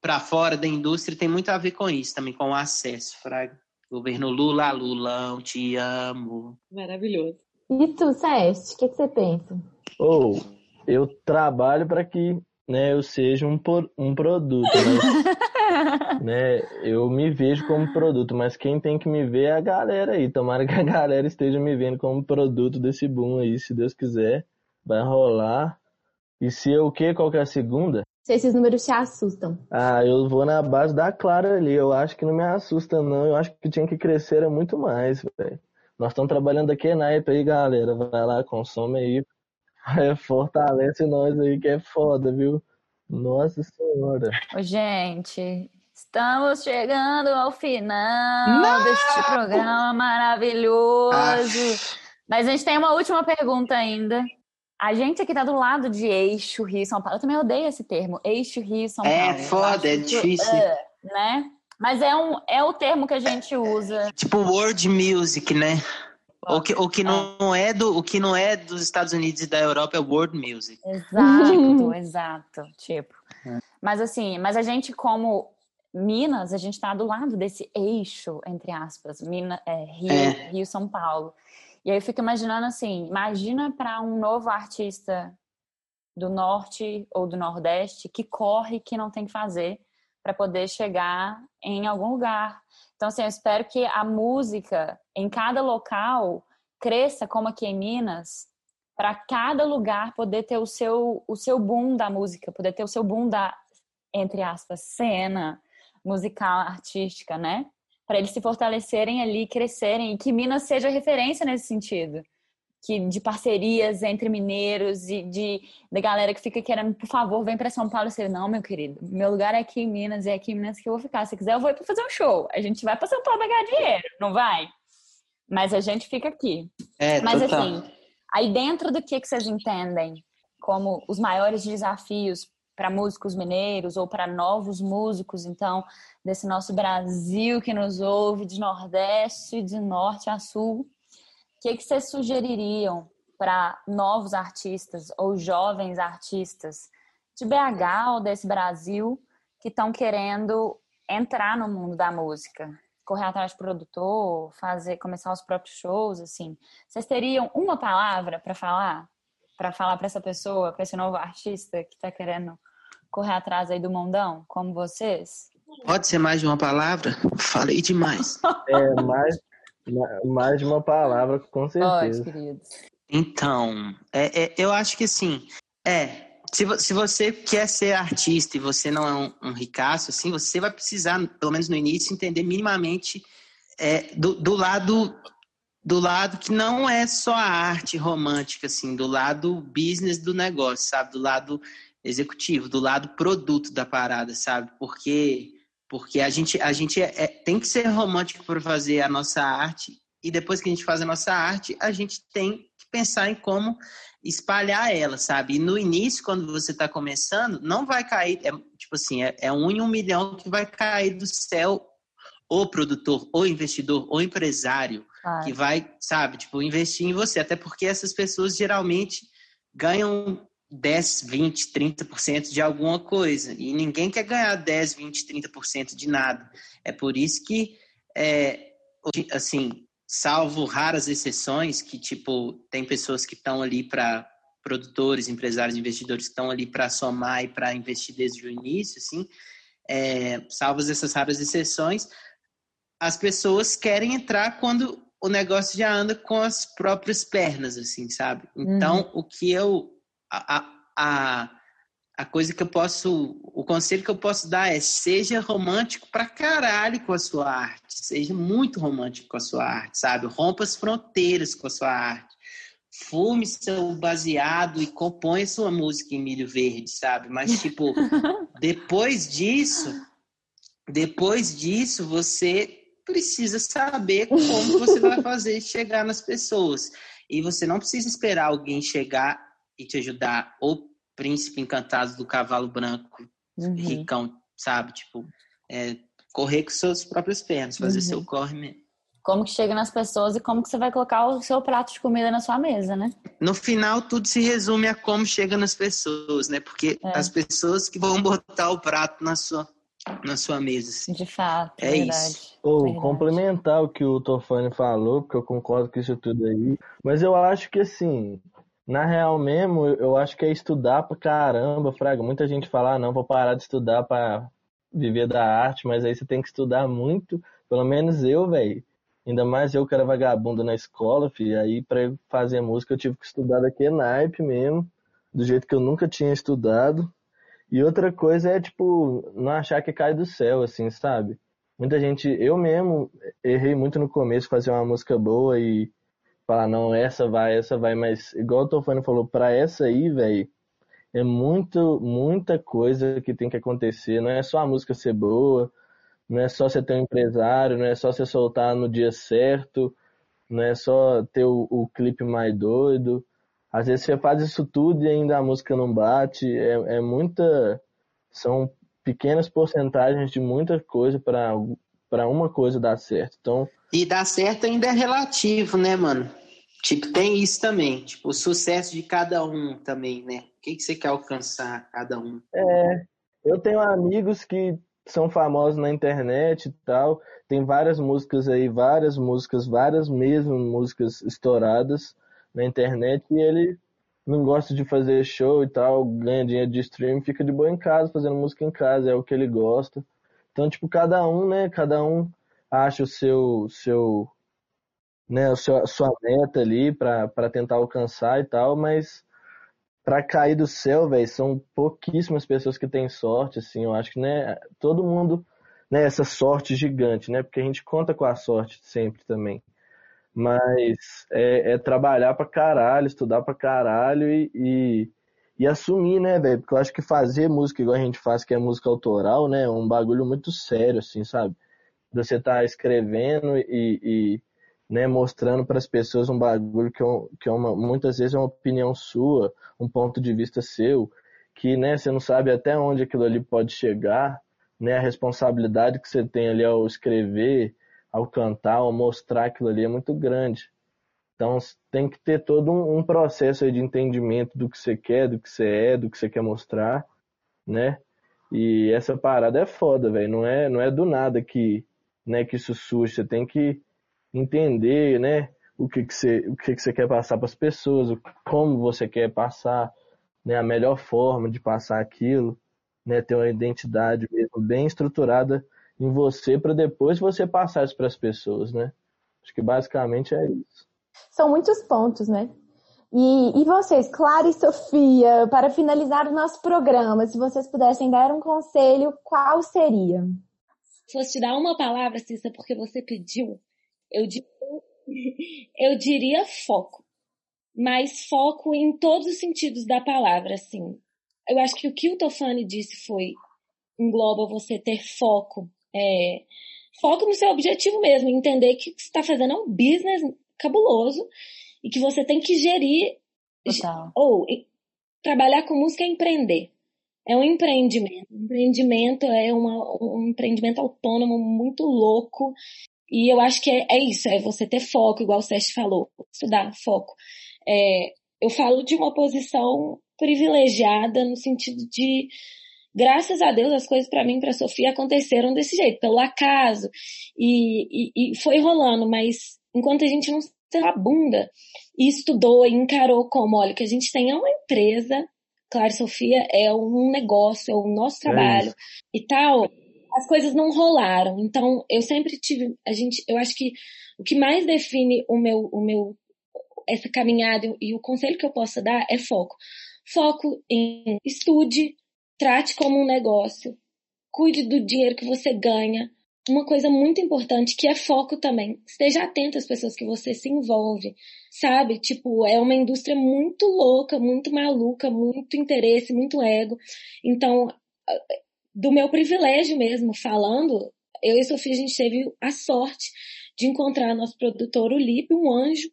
para fora da indústria tem muito a ver com isso também, com o acesso, Fraga. Governo Lula, Lulão, te amo. Maravilhoso. E tu, Sérgio, o que, que, você pensa? Ou, oh, eu trabalho para que né, eu seja um, por, um produto, mas, né, eu me vejo como produto, mas quem tem que me ver é a galera aí. Tomara que a galera esteja me vendo como produto desse boom aí, se Deus quiser, vai rolar. E se eu o quê? Qual que é a segunda? Se esses números te assustam. Ah, eu vou na base da Clara ali. Eu acho que não me assusta, não. Eu acho que tinha que crescer muito mais, velho. Nós estamos trabalhando aqui na IP aí, galera. Vai lá, consome aí. É, fortalece nós aí, que é foda, viu? Nossa Senhora. Ô, gente, estamos chegando ao final não! deste programa maravilhoso. Ah. Mas a gente tem uma última pergunta ainda. A gente aqui tá do lado de eixo Rio São Paulo. Eu também odeio esse termo, eixo Rio São é Paulo. É foda, é difícil. Uh, né? Mas é, um, é o termo que a gente usa. Tipo world music, né? O que, o, que não é do, o que não é dos Estados Unidos e da Europa é world music. Exato, exato. Tipo. É. Mas assim, mas a gente, como Minas, a gente tá do lado desse eixo, entre aspas, Minas, é, Rio, é. Rio, São Paulo. E aí eu fico imaginando assim, imagina para um novo artista do norte ou do nordeste que corre que não tem que fazer para poder chegar em algum lugar. Então assim, eu espero que a música em cada local cresça como aqui em Minas, para cada lugar poder ter o seu o seu boom da música, poder ter o seu boom da entre aspas cena musical artística, né? Para eles se fortalecerem ali, crescerem, e que Minas seja referência nesse sentido. Que, de parcerias entre mineiros e de, de galera que fica querendo, por favor, vem para São Paulo. Você, não, meu querido, meu lugar é aqui em Minas, é aqui em Minas que eu vou ficar. Se quiser, eu vou para fazer um show. A gente vai para São Paulo pegar dinheiro, não vai? Mas a gente fica aqui. É, Mas total. assim, aí dentro do que, que vocês entendem como os maiores desafios para músicos mineiros ou para novos músicos, então, desse nosso Brasil que nos ouve de Nordeste, de Norte a Sul. O que, que vocês sugeririam para novos artistas ou jovens artistas de BH ou desse Brasil que estão querendo entrar no mundo da música? Correr atrás de produtor, fazer, começar os próprios shows, assim. Vocês teriam uma palavra para falar? Para falar para essa pessoa, para esse novo artista que está querendo correr atrás aí do mundão, como vocês? Pode ser mais de uma palavra? Falei demais. É mais, ma- mais de uma palavra, com Pode, certeza. querido. Então, é, é, eu acho que assim, é. Se, se você quer ser artista e você não é um, um ricaço, assim, você vai precisar, pelo menos no início, entender minimamente é, do, do lado do lado que não é só a arte romântica, assim, do lado business do negócio, sabe? Do lado executivo, do lado produto da parada, sabe? Porque porque a gente a gente é- é- tem que ser romântico para fazer a nossa arte e depois que a gente faz a nossa arte, a gente tem que pensar em como espalhar ela, sabe? E no início, quando você está começando, não vai cair, é, tipo assim, é, é um em um milhão que vai cair do céu o produtor, o investidor, o empresário que vai, sabe, tipo, investir em você. Até porque essas pessoas geralmente ganham 10, 20, 30% de alguma coisa. E ninguém quer ganhar 10, 20, 30% de nada. É por isso que, é, assim, salvo raras exceções, que, tipo, tem pessoas que estão ali para produtores, empresários, investidores que estão ali para somar e para investir desde o início, assim, é, salvas essas raras exceções, as pessoas querem entrar quando o negócio já anda com as próprias pernas, assim, sabe? Então, o que eu. A, a, a, coisa que eu posso. O conselho que eu posso dar é: seja romântico pra caralho com a sua arte. Seja muito romântico com a sua arte, sabe? Rompa as fronteiras com a sua arte. Fume seu baseado e componha sua música em milho verde, sabe? Mas, tipo, depois disso, depois disso, você precisa saber como você vai fazer chegar nas pessoas. E você não precisa esperar alguém chegar e te ajudar. O príncipe encantado do cavalo branco, Uhum. ricão, sabe? Tipo, é, correr com suas próprias pernas, fazer Uhum. seu corre mesmo. Como que chega nas pessoas e como que você vai colocar o seu prato de comida na sua mesa, né? No final, tudo se resume a como chega nas pessoas, né? Porque É. as pessoas que vão botar o prato na sua, na sua mesa. assim. De fato, É verdade. isso. Ou Verdade. complementar o que o Tofani falou, porque eu concordo com isso tudo aí. Mas eu acho que assim, na real mesmo, eu acho que é estudar pra caramba, Fraga. Muita gente fala, ah, não, vou parar de estudar pra viver da arte, mas aí você tem que estudar muito. Pelo menos eu, velho. Ainda mais eu que era vagabundo na escola, filho. Aí pra fazer música eu tive que estudar daquele naipe mesmo, do jeito que eu nunca tinha estudado. E outra coisa é, tipo, não achar que cai do céu, assim, sabe? Muita gente, eu mesmo errei muito no começo fazer uma música boa e falar, não, essa vai, essa vai, mas igual o Tofano falou, pra essa aí, velho, é muito, muita coisa que tem que acontecer. Não é só a música ser boa, não é só você ter um empresário, não é só você soltar no dia certo, não é só ter o, o clipe mais doido. Às vezes você faz isso tudo e ainda a música não bate. É, é muita. São pequenas porcentagens de muita coisa para para uma coisa dar certo. Então, E dar certo ainda é relativo, né, mano? Tipo, tem isso também. Tipo, o sucesso de cada um também, né? O que, que você quer alcançar, cada um? eu tenho amigos que são famosos na internet e tal. Tem várias músicas aí, várias músicas, várias mesmo músicas estouradas na internet e ele não gosta de fazer show e tal, ganha dinheiro de stream, fica de boa em casa, fazendo música em casa, é o que ele gosta. Então, tipo, cada um, né, cada um acha o seu seu né, o seu, a sua meta ali para tentar alcançar e tal, mas pra cair do céu, velho, são pouquíssimas pessoas que têm sorte, assim, eu acho que, né, todo mundo, né, essa sorte gigante, né, porque a gente conta com a sorte sempre também. Mas é, é trabalhar pra caralho, estudar pra caralho e, e, e assumir, né, velho? Porque eu acho que fazer música igual a gente faz, que é música autoral, né, é um bagulho muito sério, assim, sabe? Você tá escrevendo e, e né, mostrando para as pessoas um bagulho que, é que é uma, muitas vezes é uma opinião sua, um ponto de vista seu, que, né, você não sabe até onde aquilo ali pode chegar, né, a responsabilidade que você tem ali ao escrever, ao cantar, ao mostrar aquilo ali é muito grande. Então tem que ter todo um, um processo de entendimento do que você quer, do que você é, do que você quer mostrar, né? E essa parada é foda, velho. Não é, não é do nada que, né, que isso surge. Você tem que entender, né, o que que você, o que que você quer passar para as pessoas, como você quer passar, né, a melhor forma de passar aquilo, né? Ter uma identidade mesmo bem estruturada em você para depois você passar isso para as pessoas, né? Acho que basicamente é isso. São muitos pontos, né? E, e vocês, Clara e Sofia, para finalizar o nosso programa, se vocês pudessem dar um conselho, qual seria? Se fosse te dar uma palavra, Cissa, porque você pediu, eu, eu diria foco. Mas foco em todos os sentidos da palavra, assim. Eu acho que o que o Tofani disse foi, engloba você ter foco. É, foco no seu objetivo mesmo, entender que você está fazendo é um business cabuloso e que você tem que gerir Total. ou trabalhar com música é empreender. É um empreendimento. Empreendimento é uma, um empreendimento autônomo muito louco. E eu acho que é, é isso, é você ter foco, igual o Sérgio falou, estudar, foco. É, eu falo de uma posição privilegiada no sentido de, graças a Deus, as coisas para mim para Sofia aconteceram desse jeito, pelo acaso. E, e, e foi rolando, mas enquanto a gente não a bunda e estudou e encarou como, olha, que a gente tem é uma empresa, Clara Sofia, é um negócio, é o nosso trabalho e tal, as coisas não rolaram. Então, eu sempre tive, a gente, eu acho que o que mais define o meu, o meu, essa caminhada e o conselho que eu posso dar é foco. Foco em estude, trate como um negócio, cuide do dinheiro que você ganha, uma coisa muito importante que é foco também. Esteja atento às pessoas que você se envolve, sabe? Tipo, é uma indústria muito louca, muito maluca, muito interesse, muito ego. Então, do meu privilégio mesmo, falando, eu e Sofia, a gente teve a sorte de encontrar nosso produtor, o Lipe, um anjo,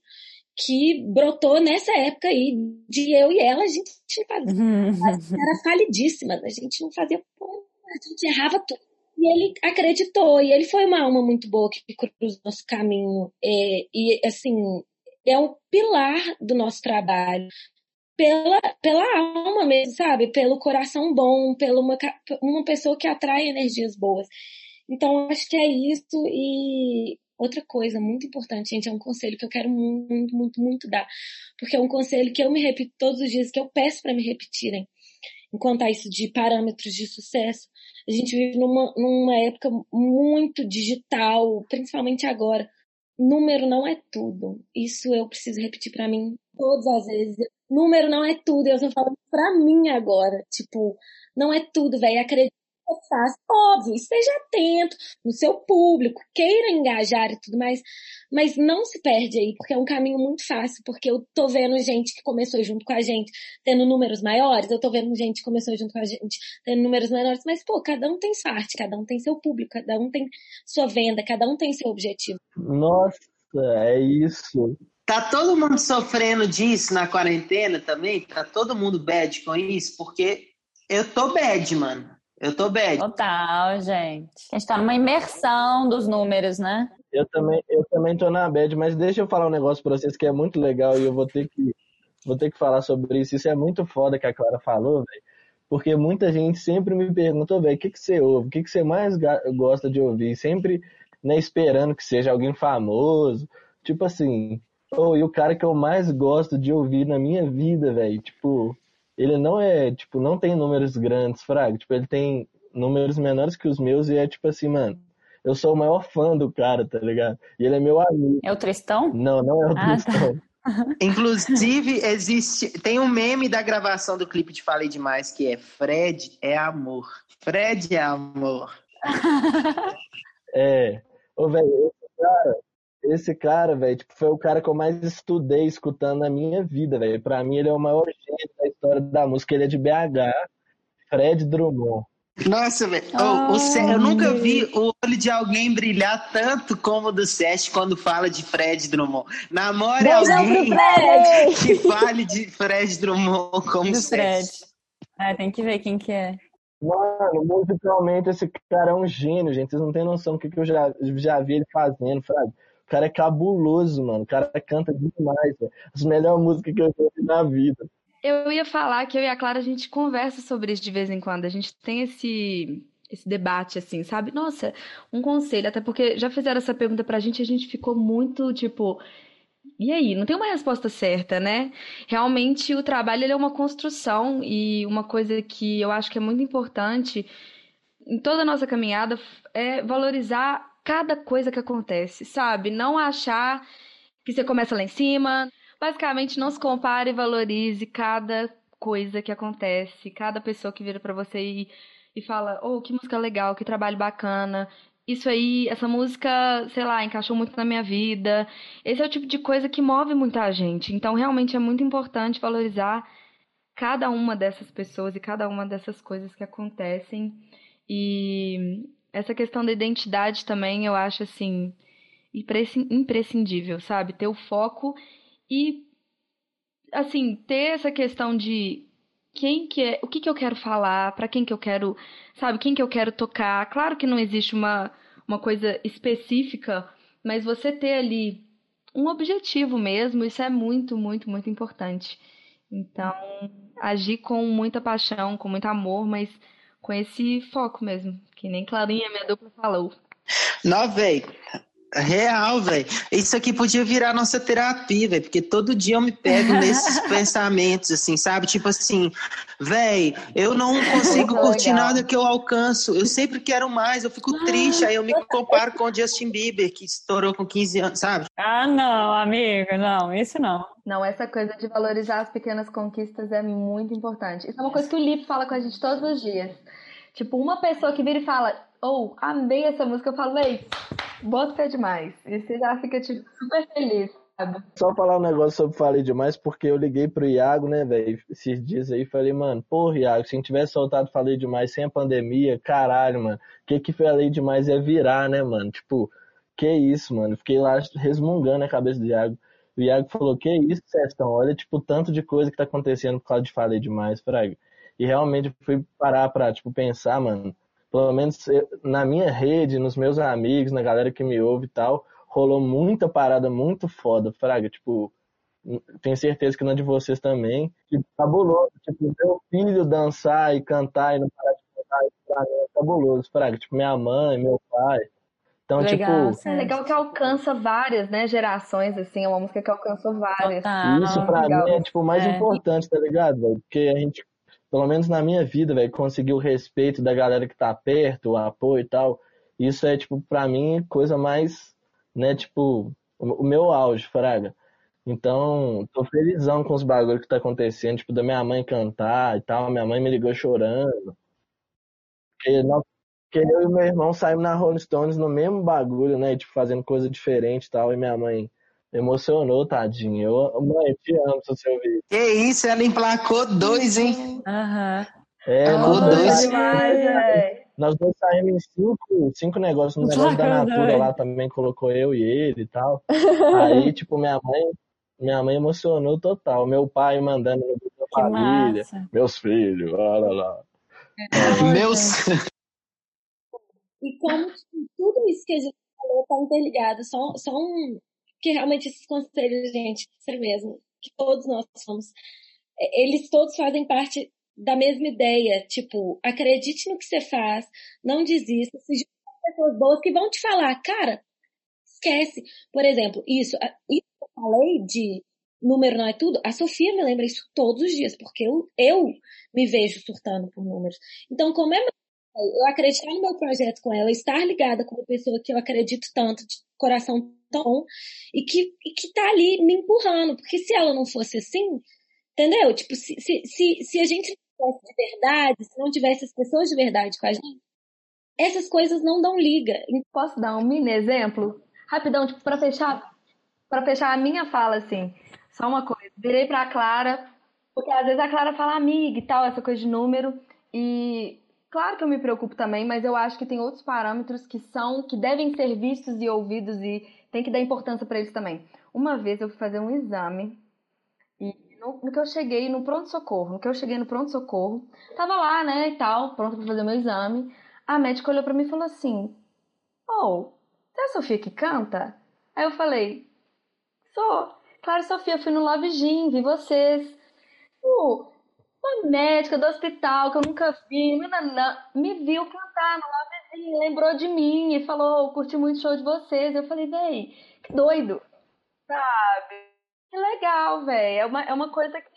que brotou nessa época aí de eu e ela, a gente era falidíssima, a gente não fazia a gente errava tudo. E ele acreditou, e ele foi uma alma muito boa que cruzou nosso caminho. É, e, assim, é um pilar do nosso trabalho. Pela, pela alma mesmo, sabe? Pelo coração bom, pela uma, uma pessoa que atrai energias boas. Então, acho que é isso. E outra coisa muito importante, gente, é um conselho que eu quero muito, muito, muito dar. Porque é um conselho que eu me repito todos os dias, que eu peço para me repetirem. Enquanto a isso de parâmetros de sucesso, a gente vive numa, numa época muito digital, principalmente agora. Número não é tudo. Isso eu preciso repetir para mim todas as vezes. Número não é tudo. Eu tô falando pra mim agora. Tipo, não é tudo, velho. Acredita é fácil. Óbvio, esteja atento no seu público, queira engajar e tudo mais, mas não se perde aí, porque é um caminho muito fácil, porque eu tô vendo gente que começou junto com a gente tendo números maiores, eu tô vendo gente que começou junto com a gente tendo números menores, mas pô, cada um tem sua arte, cada um tem seu público, cada um tem sua venda, cada um tem seu objetivo. Nossa, é isso. Tá todo mundo sofrendo disso na quarentena também? Tá todo mundo bad com isso? Porque eu tô bad, mano. Eu tô bem. Total, gente. A gente tá numa imersão dos números, né? Eu também, eu também tô na bad, mas deixa eu falar um negócio pra vocês que é muito legal e eu vou ter que, vou ter que falar sobre isso. Isso é muito foda que a Clara falou, velho. Porque muita gente sempre me perguntou, velho, o que, que você ouve? O que, que você mais gosta de ouvir? Sempre né, esperando que seja alguém famoso. Tipo assim, oh, e o cara que eu mais gosto de ouvir na minha vida, velho, tipo, ele não é, tipo, não tem números grandes, Fraga. Tipo, ele tem números menores que os meus e é tipo assim, mano, eu sou o maior fã do cara, tá ligado? E ele é meu amigo. É o Tristão? Não, não é o ah, tá. Tristão. Tá. Inclusive, existe. Tem um meme da gravação do clipe de Falei Demais que é Fred é amor. Fred é amor. é. Ô, velho, esse cara, esse cara, velho, tipo, foi o cara que eu mais estudei escutando na minha vida, velho. Pra mim, ele é o maior gênio da história da música. Ele é de BH, Fred Drummond. Nossa, velho. Oh, eu nunca vi o olho de alguém brilhar tanto como o do Sérgio quando fala de Fred Drummond. Namore Beijão alguém que fale de Fred Drummond como o Fred. É, tem que ver quem que é. Mano, musicalmente esse cara é um gênio, gente. Vocês não têm noção do que, que eu já, já vi ele fazendo, Fred. O cara é cabuloso, mano. O cara canta demais, velho. As melhores músicas que eu ouvi na vida. Eu ia falar que eu e a Clara a gente conversa sobre isso de vez em quando. A gente tem esse esse debate assim, sabe? Nossa, um conselho, até porque já fizeram essa pergunta pra gente, a gente ficou muito tipo e aí? Não tem uma resposta certa, né? Realmente o trabalho é uma construção e uma coisa que eu acho que é muito importante em toda a nossa caminhada é valorizar cada coisa que acontece, sabe? Não achar que você começa lá em cima. Basicamente, não se compare e valorize cada coisa que acontece, cada pessoa que vira para você e, e fala: Oh, que música legal, que trabalho bacana. Isso aí, essa música, sei lá, encaixou muito na minha vida. Esse é o tipo de coisa que move muita gente. Então, realmente é muito importante valorizar cada uma dessas pessoas e cada uma dessas coisas que acontecem. E essa questão da identidade também eu acho assim imprescindível, sabe? Ter o foco e assim, ter essa questão de quem que é, o que que eu quero falar, para quem que eu quero, sabe, quem que eu quero tocar. Claro que não existe uma, uma coisa específica, mas você ter ali um objetivo mesmo, isso é muito, muito, muito importante. Então, agir com muita paixão, com muito amor, mas com esse foco mesmo, que nem Clarinha, minha dupla, falou. Não, velho, Real, velho. Isso aqui podia virar nossa terapia, velho, porque todo dia eu me pego nesses pensamentos, assim, sabe? Tipo assim, velho, eu não consigo curtir legal. nada que eu alcanço. Eu sempre quero mais, eu fico triste, aí eu me comparo com o Justin Bieber, que estourou com 15 anos, sabe? Ah, não, amigo, não, isso não. Não, essa coisa de valorizar as pequenas conquistas é muito importante. Isso é uma coisa que o Lipe fala com a gente todos os dias. Tipo, uma pessoa que vira e fala, ou oh, amei essa música, eu falo, ei, bota demais. E você já fica tipo, super feliz, sabe? Só falar um negócio sobre Falei Demais, porque eu liguei pro Iago, né, velho, esses dias aí, falei, mano, porra, Iago, se a gente tivesse soltado Falei Demais sem a pandemia, caralho, mano, o que que Falei Demais ia virar, né, mano? Tipo, que isso, mano? Fiquei lá resmungando a cabeça do Iago. O Iago falou, que isso, Sestão, olha, tipo, tanto de coisa que tá acontecendo por causa de Falei Demais, Fraga. E realmente fui parar pra, tipo, pensar, mano, pelo menos na minha rede, nos meus amigos, na galera que me ouve e tal, rolou muita parada muito foda, Fraga, tipo, tenho certeza que na de vocês também, tipo, cabuloso, tipo, meu filho dançar e cantar e não parar de cantar, pra mim é cabuloso, Fraga, tipo, minha mãe, meu pai, então, legal, tipo. É legal que alcança várias, né, gerações, assim, é uma música que alcançou várias. Total. Isso pra legal. mim é, tipo, o mais é. importante, tá ligado? Porque a gente pelo menos na minha vida, velho, conseguir o respeito da galera que tá perto, o apoio e tal. Isso é, tipo, pra mim, coisa mais, né, tipo, o meu auge, fraga. Então, tô felizão com os bagulhos que tá acontecendo, tipo, da minha mãe cantar e tal. Minha mãe me ligou chorando. Porque, não, porque eu e meu irmão saímos na Rolling Stones no mesmo bagulho, né? Tipo, fazendo coisa diferente e tal. E minha mãe Emocionou, tadinho. Eu, mãe, te amo se você ouvir. Que isso, ela emplacou dois, hein? Aham. É, emplacou dois. Demais, é. Nós dois saímos em cinco, cinco negócios. No negócio da Natura lá também colocou eu e ele e tal. Aí, tipo, minha mãe, minha mãe emocionou total. Meu pai mandando no grupo da família. Massa. Meus filhos, lá, lá, lá. É, meus. E como tudo isso que a gente falou tá interligado. Só, só um, que realmente esses conselhos, gente, ser mesmo, que todos nós somos, é, eles todos fazem parte da mesma ideia, tipo, acredite no que você faz, não desista, se junte pessoas boas que vão te falar, cara, esquece. Por exemplo, isso, isso que eu falei de número não é tudo, a Sofia me lembra isso todos os dias, porque eu, eu me vejo surtando por números. Então, como é eu acreditar no meu projeto com ela, estar ligada com uma pessoa que eu acredito tanto, de coração tão, e que, e que tá ali me empurrando, porque se ela não fosse assim, entendeu? Tipo, se, se, se, se a gente tivesse de verdade, se não tivesse as pessoas de verdade com a gente, essas coisas não dão liga. Posso dar um mini exemplo? Rapidão, tipo, pra fechar, para fechar a minha fala, assim, só uma coisa. Virei pra Clara, porque às vezes a Clara fala amiga e tal, essa coisa de número, e Claro que eu me preocupo também, mas eu acho que tem outros parâmetros que são que devem ser vistos e ouvidos e tem que dar importância para eles também. Uma vez eu fui fazer um exame e no, no que eu cheguei no pronto socorro, no que eu cheguei no pronto socorro, tava lá, né, e tal, pronto para fazer meu exame. A médica olhou para mim e falou assim: "Oh, você é a Sofia que canta?" Aí eu falei: "Sou. Claro, Sofia, fui no Love Gym, vi vocês." Uh, uma médica do hospital que eu nunca vi, me viu cantar no Lovezinho, lembrou de mim e falou, curti muito o show de vocês. Eu falei, véi, que doido, sabe? Que legal, velho. É uma, é uma coisa que.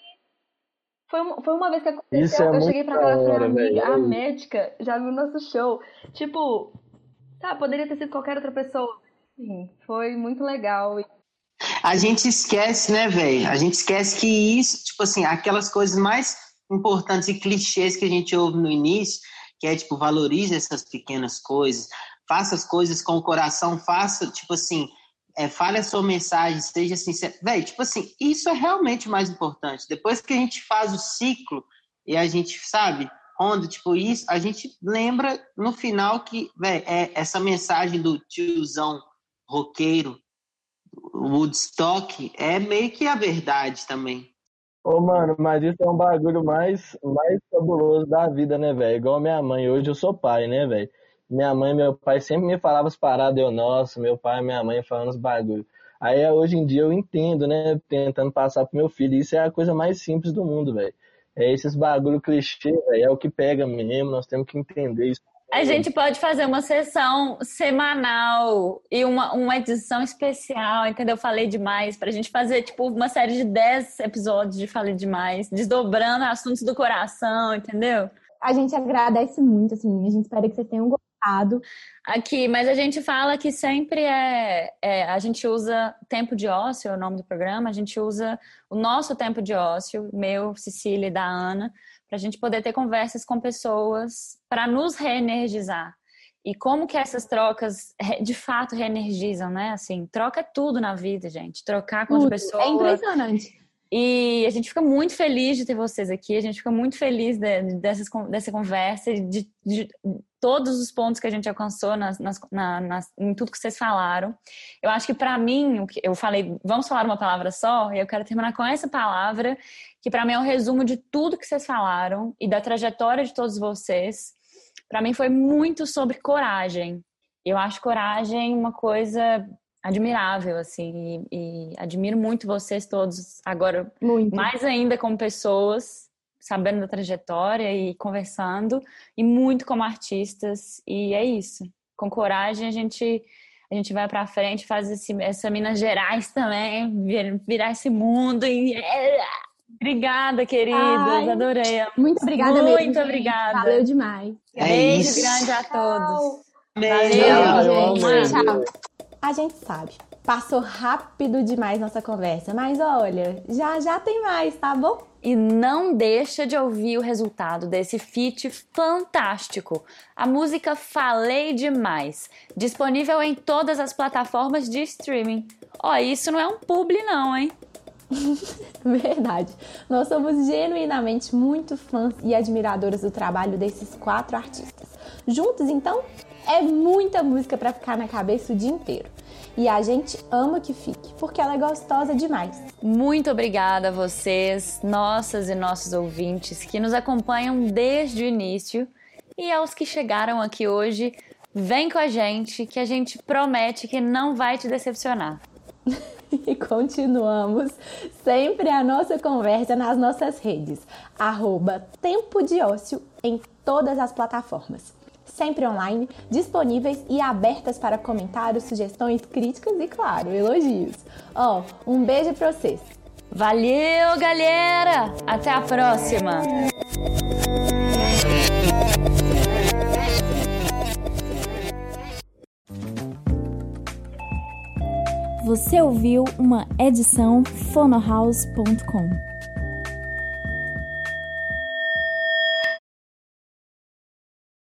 Foi uma, foi uma vez que aconteceu. Isso é eu cheguei pra casa e falei, hora, amiga, velho. a médica já viu nosso show. Tipo, tá, poderia ter sido qualquer outra pessoa. Sim, foi muito legal. A gente esquece, né, velho? A gente esquece que isso, tipo assim, aquelas coisas mais importantes e clichês que a gente ouve no início, que é tipo, valorize essas pequenas coisas, faça as coisas com o coração, faça, tipo assim, é, fale a sua mensagem, seja sincero. Velho, tipo assim, isso é realmente mais importante. Depois que a gente faz o ciclo e a gente, sabe, onde, tipo, isso, a gente lembra no final que, velho, é essa mensagem do tiozão roqueiro, Woodstock, é meio que a verdade também. Ô, mano, mas isso é um bagulho mais, mais fabuloso da vida, né, velho? Igual minha mãe. Hoje eu sou pai, né, velho? Minha mãe e meu pai sempre me falavam as paradas, eu, nossa, meu pai e minha mãe falando os bagulhos. Aí hoje em dia eu entendo, né? Tentando passar pro meu filho. Isso é a coisa mais simples do mundo, velho. É esses bagulho clichê. É o que pega mesmo. Nós temos que entender isso. A gente pode fazer uma sessão semanal e uma, uma edição especial, entendeu? Falei demais, pra gente fazer, tipo, uma série de 10 episódios de Falei Demais, desdobrando assuntos do coração, entendeu? A gente agradece muito, assim, a gente espera que vocês tenham gostado. Aqui, mas a gente fala que sempre é, é, a gente usa tempo de ócio, é o nome do programa, a gente usa o nosso tempo de ócio, meu, Cecília e da Ana, para a gente poder ter conversas com pessoas para nos reenergizar. E como que essas trocas de fato reenergizam, né? Assim, troca é tudo na vida, gente. Trocar com outra Tudo. pessoa. É impressionante. E a gente fica muito feliz de ter vocês aqui, a gente fica muito feliz de- dessas, dessa conversa, de, de todos os pontos que a gente alcançou nas, nas- na- nas- em tudo que vocês falaram. Eu acho que para mim, o eu falei, vamos falar uma palavra só, e eu quero terminar com essa palavra, que para mim é um resumo de tudo que vocês falaram e da trajetória de todos vocês. Para mim foi muito sobre coragem. Eu acho coragem uma coisa admirável, assim, e, e admiro muito vocês todos agora Muito. mais ainda como pessoas, sabendo da trajetória e conversando, e muito como artistas, e é isso. Com coragem a gente a gente vai pra frente, faz esse, essa Minas Gerais também, vir- virar esse mundo e Obrigada, queridas, Ai, adorei. Muito obrigada Muito mesmo. gente. obrigada. Valeu demais. É Beijo isso. grande a todos. Beijo. Valeu, gente. gente. Tchau. A gente sabe, passou rápido demais nossa conversa, mas olha, já já tem mais, tá bom? E não deixa de ouvir o resultado desse feat fantástico. A música Falei Demais, disponível em todas as plataformas de streaming. Ó, isso não é um publi não, hein? Verdade. Nós somos genuinamente muito fãs e admiradoras do trabalho desses quatro artistas. Juntos, então, é muita música pra ficar na cabeça o dia inteiro. E a gente ama que fique, porque ela é gostosa demais. Muito obrigada a vocês, nossas e nossos ouvintes que nos acompanham desde o início e aos que chegaram aqui hoje, vem com a gente que a gente promete que não vai te decepcionar. E continuamos sempre a nossa conversa nas nossas redes, arroba Tempo de Ócio em todas as plataformas. Sempre online, disponíveis e abertas para comentários, sugestões, críticas e, claro, elogios. Ó, um beijo pra vocês! Valeu, galera! Até a próxima! Você ouviu uma edição fonohouse.com.